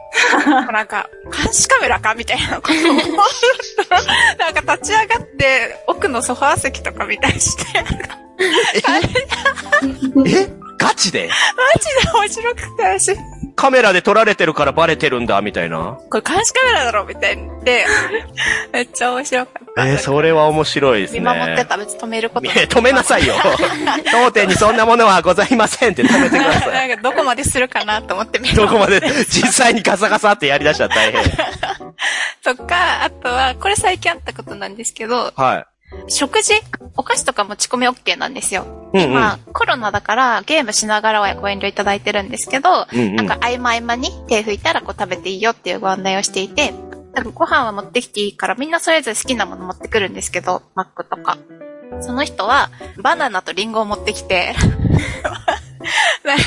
なんか、監視カメラか？みたいなことを [laughs] なんか立ち上がって、奥のソファー席とか見たりして、え？[laughs] ガチで？[laughs] マジで面白くて、私、カメラで撮られてるからバレてるんだ、みたいな。これ監視カメラだろみたいに言って、[laughs] めっちゃ面白かった。えーそれは面白いですね。見守ってた、別に止めることいや止めなさいよ。[laughs] 当店にそんなものはございませんって止めてください。なんかどこまでするかなと思って見る。どこまで？実際にガサガサってやり出したら大変。[laughs] とか、あとは、これ最近あったことなんですけど、は食事？お菓子とか持ち込み OK なんですよ。い。うんうん。今、コロナだからゲームしながらはご遠慮いただいてるんですけど、うんうんなんか合間合間に手拭いたらこう食べていいよっていうご案内をしていて、なんかご飯は持ってきていいからみんなそれぞれ好きなもの持ってくるんですけど、マックとか。その人はバナナとリンゴを持ってきて、[laughs] なんか、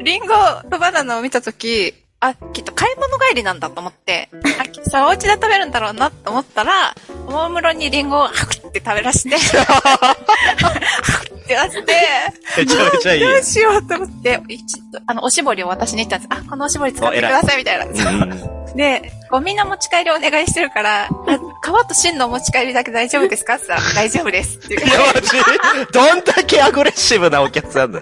リンゴとバナナを見たとき、あ、きっと買い物帰りなんだと思って、あ、きっとお家で食べるんだろうなと思ったら、おもむろにリンゴをハクって食べらして、ハ [laughs] クって出して、[laughs] めちゃめちゃいい。どうしようと思って、一度あの、おしぼりを私に言ったんです。あ、このおしぼり使ってください、みたいな。うん [laughs] で、こうみんな持ち帰りお願いしてるから、あ皮と芯のお持ち帰りだけ大丈夫ですか？って言ったら、[laughs] 大丈夫ですいや、マジ？どんだけアグレッシブなお客さんだ。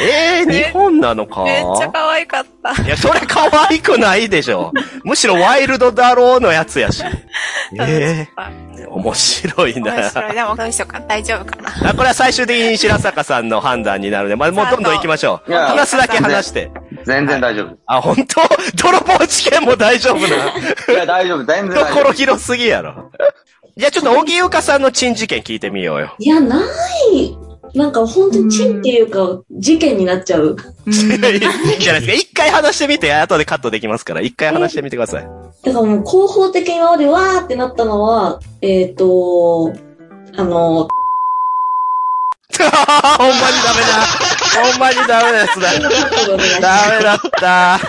えー、日本なのか？めっちゃ可愛かった。いや、それ可愛くないでしょ。むしろワイルドだろうのやつやし。ええ面白いな。面白い。でもどうしようかな。大丈夫かな。あこれは最終的に白坂さんの判断になるので、まあ、もうどんどん行きましょう。話すだけ話して。全然大丈夫。あ、本当？[laughs] 泥棒事件も大丈夫な？いや、大丈夫。全然大丈夫。ところ広すぎやろ。じゃあちょっと、荻ゆかさんの珍事件聞いてみようよ。いや、ない。なんか本当にチンっていうか、事件になっちゃう。[laughs] いいじゃないですか。一回話してみて、後でカットできますから、一回話してみてください。だからもう広報的に今までわーってなったのは、えっ、と、あの、ほんまにダメだ。ほんまにダメなやつだ。カットでお願いします。ダメだった。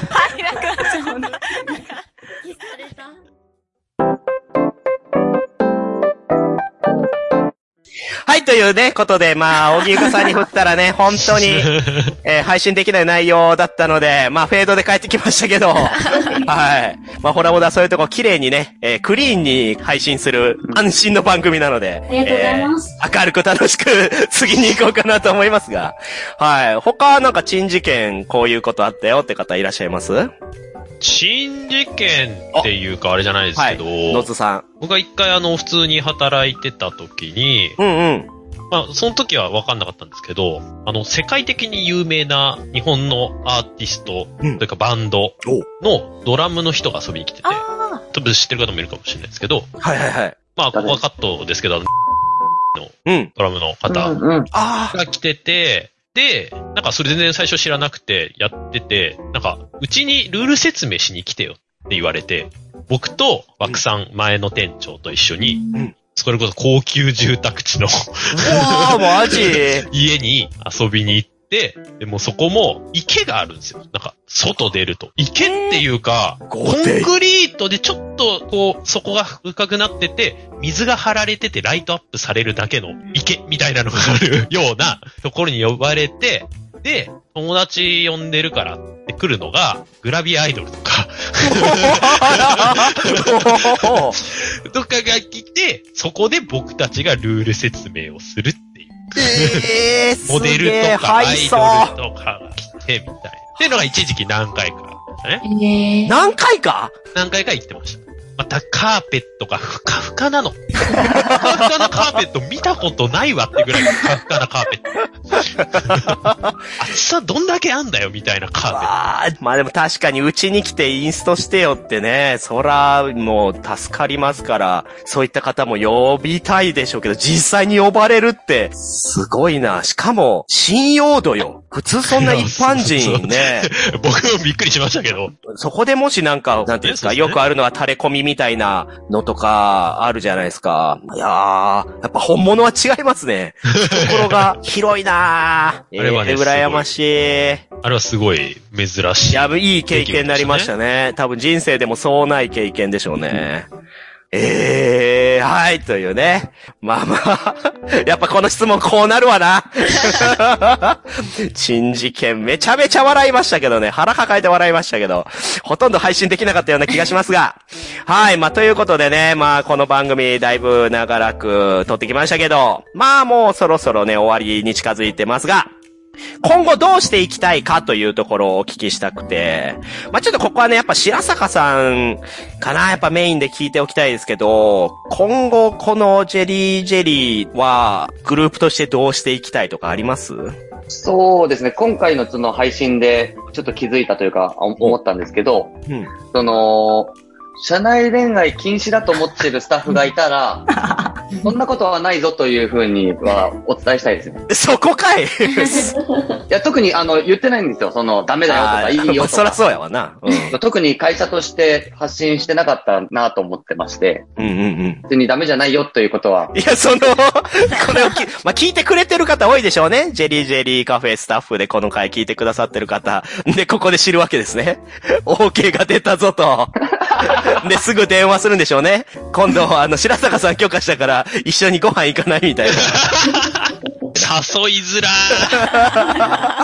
はい、というね、ことで、まあ、[laughs] 荻ゆかさんに振ったらね、本当に、[laughs] えー配信できない内容だったので、まあ、フェードで帰ってきましたけど、[laughs] はい。まあ、ホラボダそういうとこ綺麗にね、えークリーンに配信する安心の番組なので、ありがとうございますえー明るく楽しく次に行こうかなと思いますが、はい。他なんか珍事件こういうことあったよって方いらっしゃいます？珍事件っていうかあれじゃないですけど、野津さん。僕が一回あの、普通に働いてた時に、うんうん。まあ、その時は分かんなかったんですけど、あの、世界的に有名な日本のアーティスト、うんというかバンドのドラムの人が遊びに来てて、あ多分知ってる方もいるかもしれないですけど、はいはいはい。まあ、ここはカットですけど、あの、うん。ドラムの方。が来てて、で、なんかそれ全然最初知らなくてやってて、なんか、うちにルール説明しに来てよって言われて、僕と枠さん前の店長と一緒に、ん。それこそ高級住宅地のうわー、マジ。[laughs] 家に遊びに行って、でもそこも池があるんですよ。なんか、外出ると。池っていうか、コンクリートでちょっと、こう、底が深くなってて、水が張られててライトアップされるだけの池みたいなのがあるようなところに呼ばれて、で、友達呼んでるからって来るのが、グラビアアイドルとか、[laughs] とかが来て、そこで僕たちがルール説明をする。えー、モデルとか、アイ。ドルとかが来て、みたいな。っていうのが一時期何回かあったね。えー、何回か？何回か行ってました。また、カーペットがふかふかなの。ふかふかなカーペット見たことないわってぐらいふかふかなカーペット。厚さどんだけあんだよみたいなカーペット。まあでも確かにうちに来てインストしてよってね、そらもう助かりますから、そういった方も呼びたいでしょうけど、実際に呼ばれるって、すごいな。しかも、信用度よ。普通そんな一般人ね、[laughs] 僕もびっくりしましたけど。そこでもしなんか、なんていうんですか、よくあるのは垂れ込みみたいなのとか、あるじゃないですか。いやー、やっぱ本物は違いますね。[laughs] 懐が広いなー。あれはねえー羨ましい。あれはすごい珍しい。いや、いい経験になりましたね。多分人生でもそうない経験でしょうね。ええー、はい、というね。まあまあ、[laughs] やっぱこの質問こうなるわな。[laughs] 珍事件めちゃめちゃ笑いましたけどね。腹抱えて笑いましたけど、ほとんど配信できなかったような気がしますが。はい、まあということでね、まあこの番組だいぶ長らく撮ってきましたけど、まあもうそろそろね、終わりに近づいてますが、今後どうしていきたいかというところをお聞きしたくて、まあ、ちょっとここはね、やっぱ白坂さんかな、やっぱメインで聞いておきたいですけど、今後このジェリージェリーはグループとしてどうしていきたいとかあります？そうですね。今回のその配信でちょっと気づいたというかお思ったんですけど、うん。その、社内恋愛禁止だと思ってるスタッフがいたら、[laughs] そんなことはないぞというふうにはお伝えしたいですね。そこかい [laughs] いや、特にあの、言ってないんですよ。その、ダメだよとか、いいよとそらか。そうやわな。うん。特に会社として発信してなかったなと思ってまして、うんうんうん。別にダメじゃないよということは、いや、その、[laughs] これをき、まあ、聞いてくれてる方多いでしょうね。ジェリージェリーカフェスタッフでこの回聞いてくださってる方。で、ここで知るわけですね。OK が出たぞと。[laughs] で、すぐ電話するんでしょうね。今度、あの、白坂さん許可したから、一緒にご飯行かないみたいな。[laughs] 誘いづら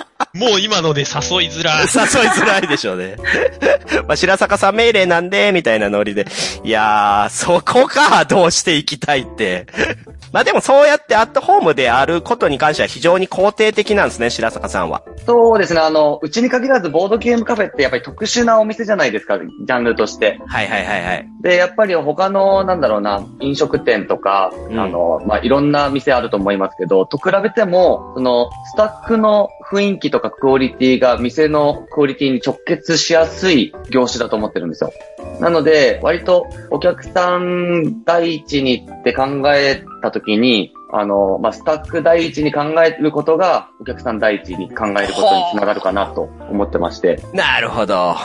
ー。もう今ので誘いづらー。[laughs] 誘いづらいでしょうね。[laughs] まあ、白坂さん命令なんで、みたいなノリで。いやー、そこか、どうしていきたいって。[laughs] まあでもそうやってアットホームであることに関しては非常に肯定的なんですね、白坂さんは。そうですね、あの、うちに限らずボードゲームカフェってやっぱり特殊なお店じゃないですか、ジャンルとして。はいはいはいはい。で、やっぱり他の、なんだろうな、飲食店とか、うんあの、まあ、いろんな店あると思いますけど、と比べても、その、スタッフの雰囲気とかクオリティが店のクオリティに直結しやすい業種だと思ってるんですよ。なので、割とお客さん第一にって考えたときに、あの、まあ、スタッフ第一に考えることが、お客さん第一に考えることにつながるかなと思ってまして。なるほど。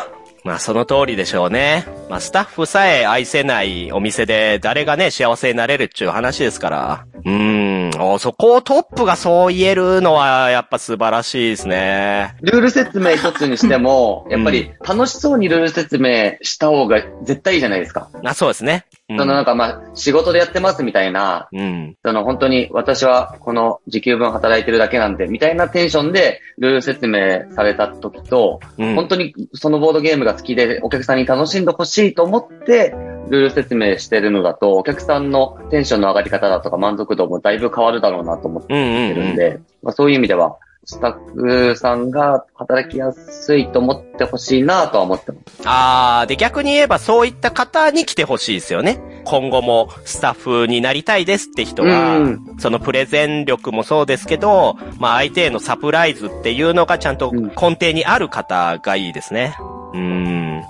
まあその通りでしょうね。まあスタッフさえ愛せないお店で誰がね幸せになれるっていう話ですから。うーん。おそこをトップがそう言えるのはやっぱ素晴らしいですね。ルール説明一つにしても、うんやっぱり楽しそうにルール説明した方が絶対いいじゃないですか。あ、そうですね。うんそのなんかまあ、仕事でやってますみたいな、うん。その本当に私はこの時給分働いてるだけなんで、みたいなテンションでルール説明された時と、うん本当にそのボードゲームが好きでお客さんに楽しんでほしいと思って、ルール説明してるのだと、お客さんのテンションの上がり方だとか満足度もだいぶ変わるだろうなと思ってうんうんうん。るんで、まあ、そういう意味では、スタッフさんが働きやすいと思ってほしいなとは思ってます。あー、で逆に言えばそういった方に来てほしいですよね。今後もスタッフになりたいですって人は、うんそのプレゼン力もそうですけど、まあ相手へのサプライズっていうのがちゃんとうん根底にある方がいいですね。うーん。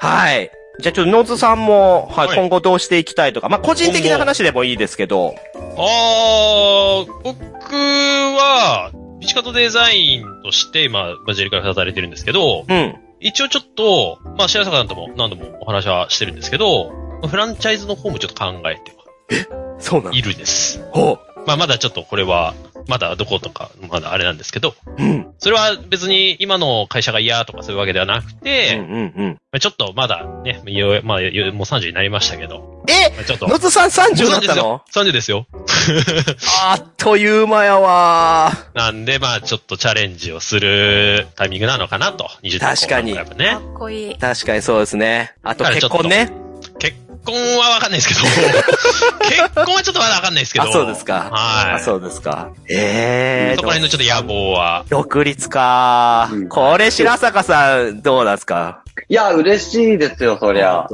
はい。じゃあちょっとノーズさんも、はい、はい今後どうしていきたいとか、まあ個人的な話でもいいですけど、あー、僕は、ピチカートデザインとして今、バジェリカで働いてるんですけど、うん。一応ちょっと、まあ、白坂さんとも何度もお話はしてるんですけど、フランチャイズの方もちょっと考えてそうなの？いるんです。ほまあ、まだちょっとこれは、まだどことか、まだあれなんですけど、う。うん。それは別に今の会社が嫌とかそういうわけではなくうんて、うんうん。まあちょっとまだね、まあ、よもう30になりましたけど、え？まあちょっと。ノズさん30だったの ?30 ですよ。あっという間やわなんで、まあちょっとチャレンジをするタイミングなのかなと。20代確かにか。っこいい。確かにそうですね。あと結婚ね。結婚はわかんないですけど、[laughs] 結婚はちょっとまだわかんないですけど。あ、そうですか。はい。あ、そうですか。ええそこら辺のちょっと野望は。独立か、うんこれ白坂さん、どうなんですか？いや、嬉しいですよ、そりゃ。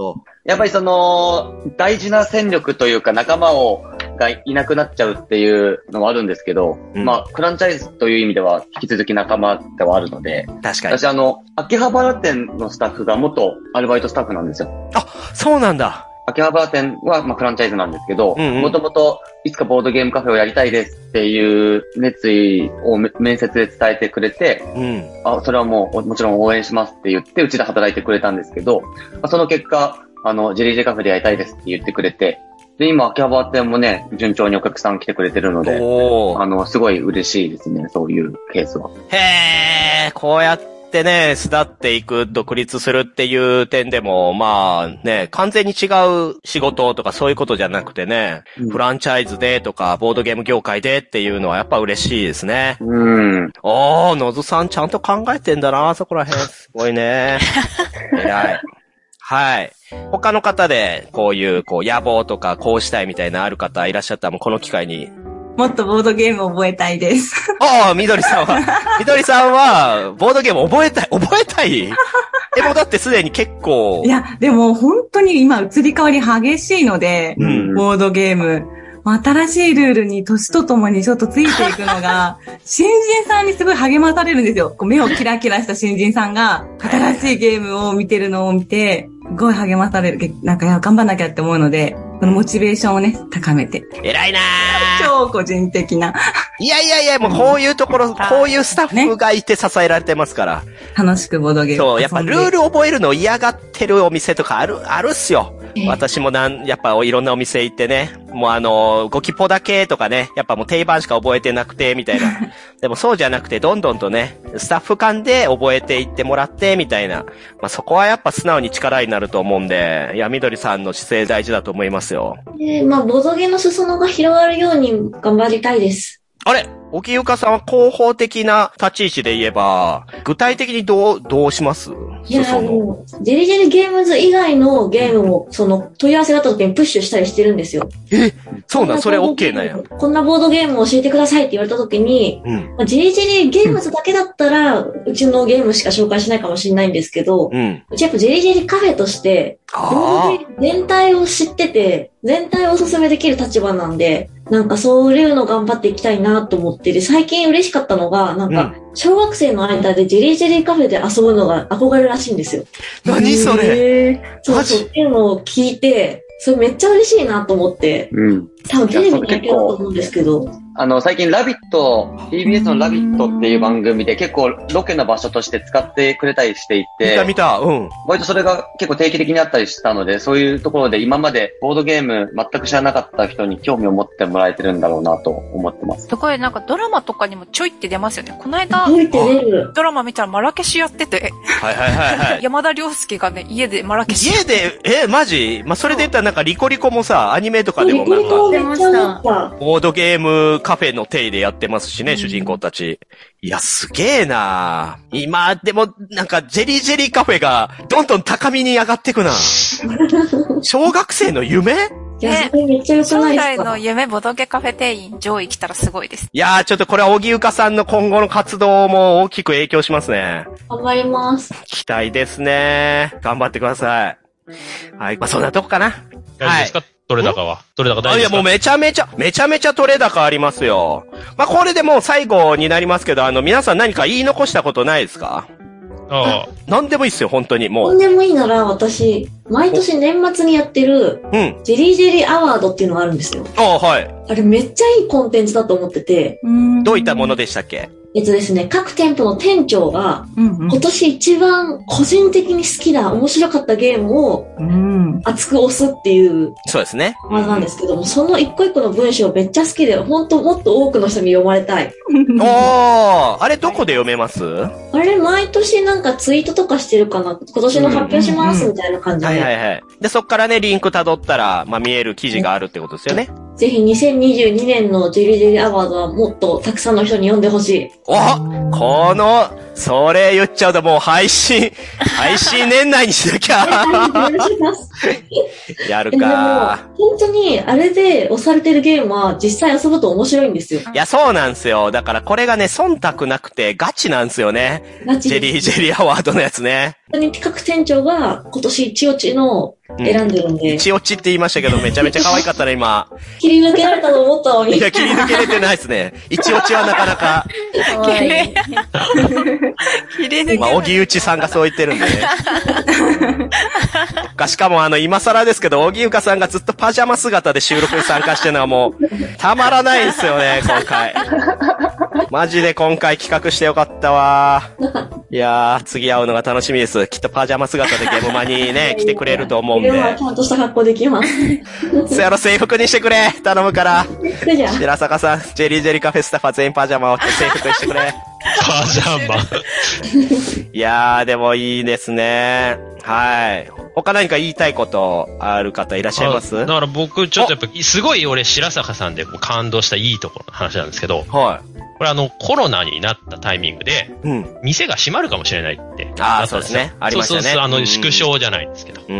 やっぱりその、大事な戦力というか仲間を、がいなくなっちゃうっていうのはあるんですけど、うんまあ、フランチャイズという意味では引き続き仲間ではあるので、確かに。私あの、秋葉原店のスタッフが元アルバイトスタッフなんですよ。そうなんだ。秋葉原店は、まあ、フランチャイズなんですけど、もともといつかボードゲームカフェをやりたいですっていう熱意をめ面接で伝えてくれて、うん。あ、それはもう、もちろん応援しますって言って、うちで働いてくれたんですけど、まあその結果、あの、ジェリージェカフェでやりたいですって言ってくれて、で、今、秋葉原店もね、順調にお客さん来てくれてるので。あの、すごい嬉しいですね、そういうケースは。へー、こうやってね、巣立っていく、独立するっていう点でも、まあね、完全に違う仕事とかそういうことじゃなくてね、うんフランチャイズでとか、ボードゲーム業界でっていうのはやっぱ嬉しいですね。うん。おー、のずさんちゃんと考えてんだな、そこら辺。すごいね。[laughs] 偉い。はい。他の方で、こういう、こう、野望とか、こうしたいみたいなある方いらっしゃったら、もうこの機会に。もっとボードゲーム覚えたいです。ああ、みどりさんは、[laughs] みどりさんは、ボードゲーム覚えたい、覚えたい？[laughs] え、もうだってすでに結構い、や、でも本当に今移り変わり激しいので、うんボードゲーム。新しいルールに年とともにちょっとついていくのが、[laughs] 新人さんにすごい励まされるんですよ。こう目をキラキラした新人さんが、新しいゲームを見てるのを見て、すごい励まされる。げなんか、頑張んなきゃって思うので、このモチベーションをね、高めて。偉いなー超個人的な、いやいやいや、もうこういうところ、こういうスタッフがいて支えられてますから。楽しくボードゲームをそう、やっぱルール覚えるの嫌がってるお店とかある、あるっすよ。ええ私もなん、やっぱいろんなお店行ってね、もうあの、ゴキポだけとかね、やっぱもう定番しか覚えてなくて、みたいな。[laughs] でもそうじゃなくて、どんどんとね、スタッフ間で覚えていってもらって、みたいな。まあそこはやっぱ素直に力になると思うんで、いや、みどりさんの姿勢大事だと思いますよ。で、まあ、ボドゲの裾野が広がるように頑張りたいです。あれ？沖ゆかさんは広報的な立ち位置で言えば、具体的にどう、どうします？いや、もう、ジェリジェリゲームズ以外のゲームを、その、問い合わせがあった時にプッシュしたりしてるんですよ。そうなん、それこんボーなんや。こんなボードゲームを教えてくださいって言われた時に、うん。まあ、ジェリジェリゲームズだけだったら、うちのゲームしか紹介しないかもしれないんですけど、うん。うちやっぱジェリジェリカフェとして、全体を知ってて、全体をおすすめできる立場なんで、なんかそういうの頑張っていきたいなと思ってて、最近嬉しかったのが、なんか、小学生の間でジェリージェリーカフェで遊ぶのが憧れらしいんですよ。何それ？へそうそう、っていうのを聞いて、それめっちゃ嬉しいなと思って、うん。多分テレビにやってると思うんですけど、あの、最近ラビット、TBS のラビットっていう番組で結構ロケの場所として使ってくれたりしてい見てた、見た、うん。割とそれが結構定期的にあったりしたので、そういうところで今までボードゲーム全く知らなかった人に興味を持ってもらえてるんだろうなと思ってます。すごいなんかドラマとかにもちょいって出ますよね。この間、吹いて出る。ドラマ見たらマラケシュやってて、はいはいはいはい。山田涼介がね、家でマラケシュ。家で、え、マジ？まあ、それで言ったらなんかリコリコもさ、アニメとかでもなんリコリコか。ボードゲームカフェの手でやってますしね、主人公たち。いや、すげえな今、でも、なんか、ジェリージェリーカフェが、どんどん高みに上がってくな [laughs] 小学生の夢？いや、それめっちゃ良く将ないですか？来の夢ボドゲカフェ店員上位来たらすごいです。いやー、ちょっとこれは小木ゆかさんの今後の活動も大きく影響しますね。頑張ります。期待ですね。頑張ってください。はい。まあ、そんなとこかな。大丈夫ですか？取れ高は？取れ高大丈夫あ、いや、もうめちゃめちゃ、めちゃめちゃ取れ高ありますよ。まあ、これでもう最後になりますけど、あの、皆さん何か言い残したことないですか？ああ。何でもいいっすよ、本当に。もう。ほんでもいいなら、私、毎年年末にやってる、うん。ジェリージェリーアワードっていうのがあるんですよ。あはい。あれめっちゃいいコンテンツだと思ってて、どういったものでしたっけ？えっとですね、各店舗の店長が、今年一番個人的に好きな面白かったゲームをうん。熱く押すっていうそうですね。技なんですけども、その一個一個の文章めっちゃ好きで、本当もっと多くの人に読まれたい。[laughs] おー、あれどこで読めます？はあれ、毎年なんかツイートとかしてるかな？今年の発表しますみたいな感じいはいで。はい。で、そっからね、リンク辿ったら、まあ、見える記事があるってことですよね。ぜひ2022年のジェリージェリーアワードはもっとたくさんの人に読んでほしい。おこの、それ言っちゃうともう配信、[laughs] 配信年内にしなきゃ。[laughs] やるか。本当にあれで押されてるゲームは実際遊ぶと面白いんですよ。いや、そうなんですよ。だからこれがね、忖度なくてガチなんですよね。ガチジェリージェリーアワードのやつね。本当に各店長が今年一落ちの選んでるんで、一落ちって言いましたけど、めちゃめちゃ可愛かったね、今。[laughs] 切り抜けられたと思ったのに。いや、切り抜けれてないですね。一落ちはなかなか。かわいい。切り抜けまあ、小木内さんがそう言ってるんでね。がしかもあの、今更ですけど、小木ゆかさんがずっとパジャマ姿で収録に参加してるのはもう、たまらないですよね、今回。マジで今回企画してよかったわ。いやー、次会うのが楽しみです。きっとパジャマ姿でゲームマにね、来てくれると思うんでで。はちゃんとした格好できます。[laughs] そやろ、制服にしてくれ頼むから。白坂さん、ジェリージェリカフェスタファ全員パジャマを制服にしてくれ。パジャマ。[laughs] いやー、でもいいですね。はい。他何か言いたいことある方いらっしゃいます？だから僕、ちょっとやっぱ、すごい俺、白坂さんで感動したいいところの話なんですけど、はこれあの、コロナになったタイミングで、い。うん。店が閉まるかもしれないって。あーなったんよそうですねありましたねそうそうそう、あの、うんうん縮小じゃないんですけど。うんう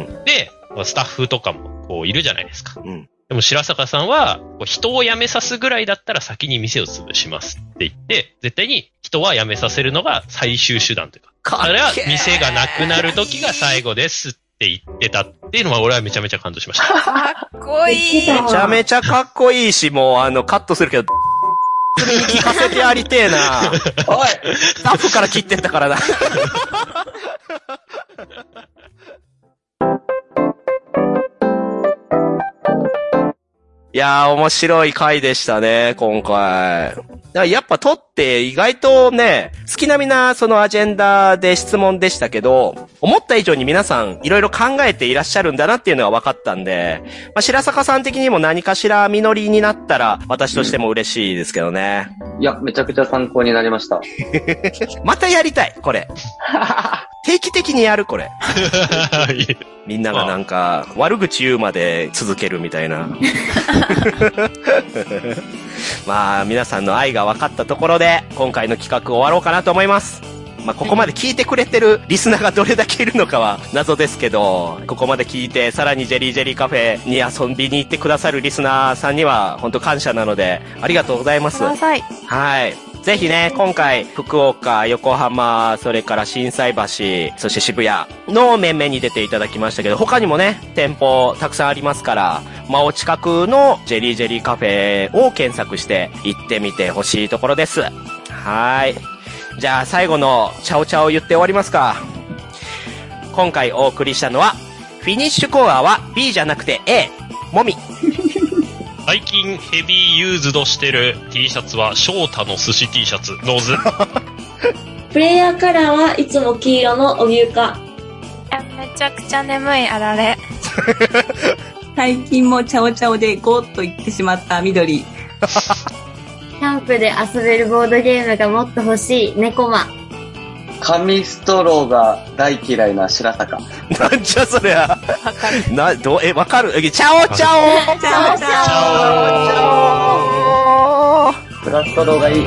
んで、スタッフとかも、こう、いるじゃないですか。うん。うん。でも白坂さんは、こう人を辞めさすぐらいだったら先に店を潰しますって言って、絶対に人は辞めさせるのが最終手段というか、かそれは店がなくなる時が最後ですって言ってたっていうのは俺はめちゃめちゃ感動しました。[laughs] かっこいい。めちゃめちゃかっこいいし、もうあの、カットするけど、それに聞かせてやりてえな。おいスタッフから切ってったからな。いやー、面白い回でしたね、今回。らやっぱ撮って意外とね、好きなみなそのアジェンダで質問でしたけど、思った以上に皆さんいろいろ考えていらっしゃるんだなっていうのが分かったんで、まあ、白坂さん的にも何かしら実りになったら私としても嬉しいですけどね。いや、めちゃくちゃ参考になりました。[laughs] またやりたい、これ。定期的にやる、これ。みんながなんか、悪口言うまで続けるみたいな。まあ、皆さんの愛が分かったところで、今回の企画終わろうかなと思います。まあ、ここまで聞いてくれてるリスナーがどれだけいるのかは謎ですけど、ここまで聞いて、さらにジェリージェリーカフェに遊びに行ってくださるリスナーさんには、本当感謝なので、ありがとうございます。はい。ぜひね、今回、福岡、横浜、それから震災橋、そして渋谷の面々に出ていただきましたけど、他にもね、店舗たくさんありますから、まあ、お近くのジェリージェリーカフェを検索して行ってみてほしいところです。はい。じゃあ、最後のチャオチャオ言って終わりますか。今回お送りしたのは、フィニッシュコアは B じゃなくて A、もみ。最近ヘビーユーズドしてる T シャツは翔太の寿司 T シャツ、ノーズ。[laughs] プレイヤーカラーはいつも黄色のお牛か。いやめちゃくちゃ眠いあられ。[laughs] 最近もチャオチャオでゴーッと言ってしまった緑。[laughs] キャンプで遊べるボードゲームがもっと欲しい猫マ。紙ストローが大嫌いな白坂。なんじゃそりゃ。わかる。な、どう、え、わかる？えチャオチャオチャオチャオチャオプラストローがいい。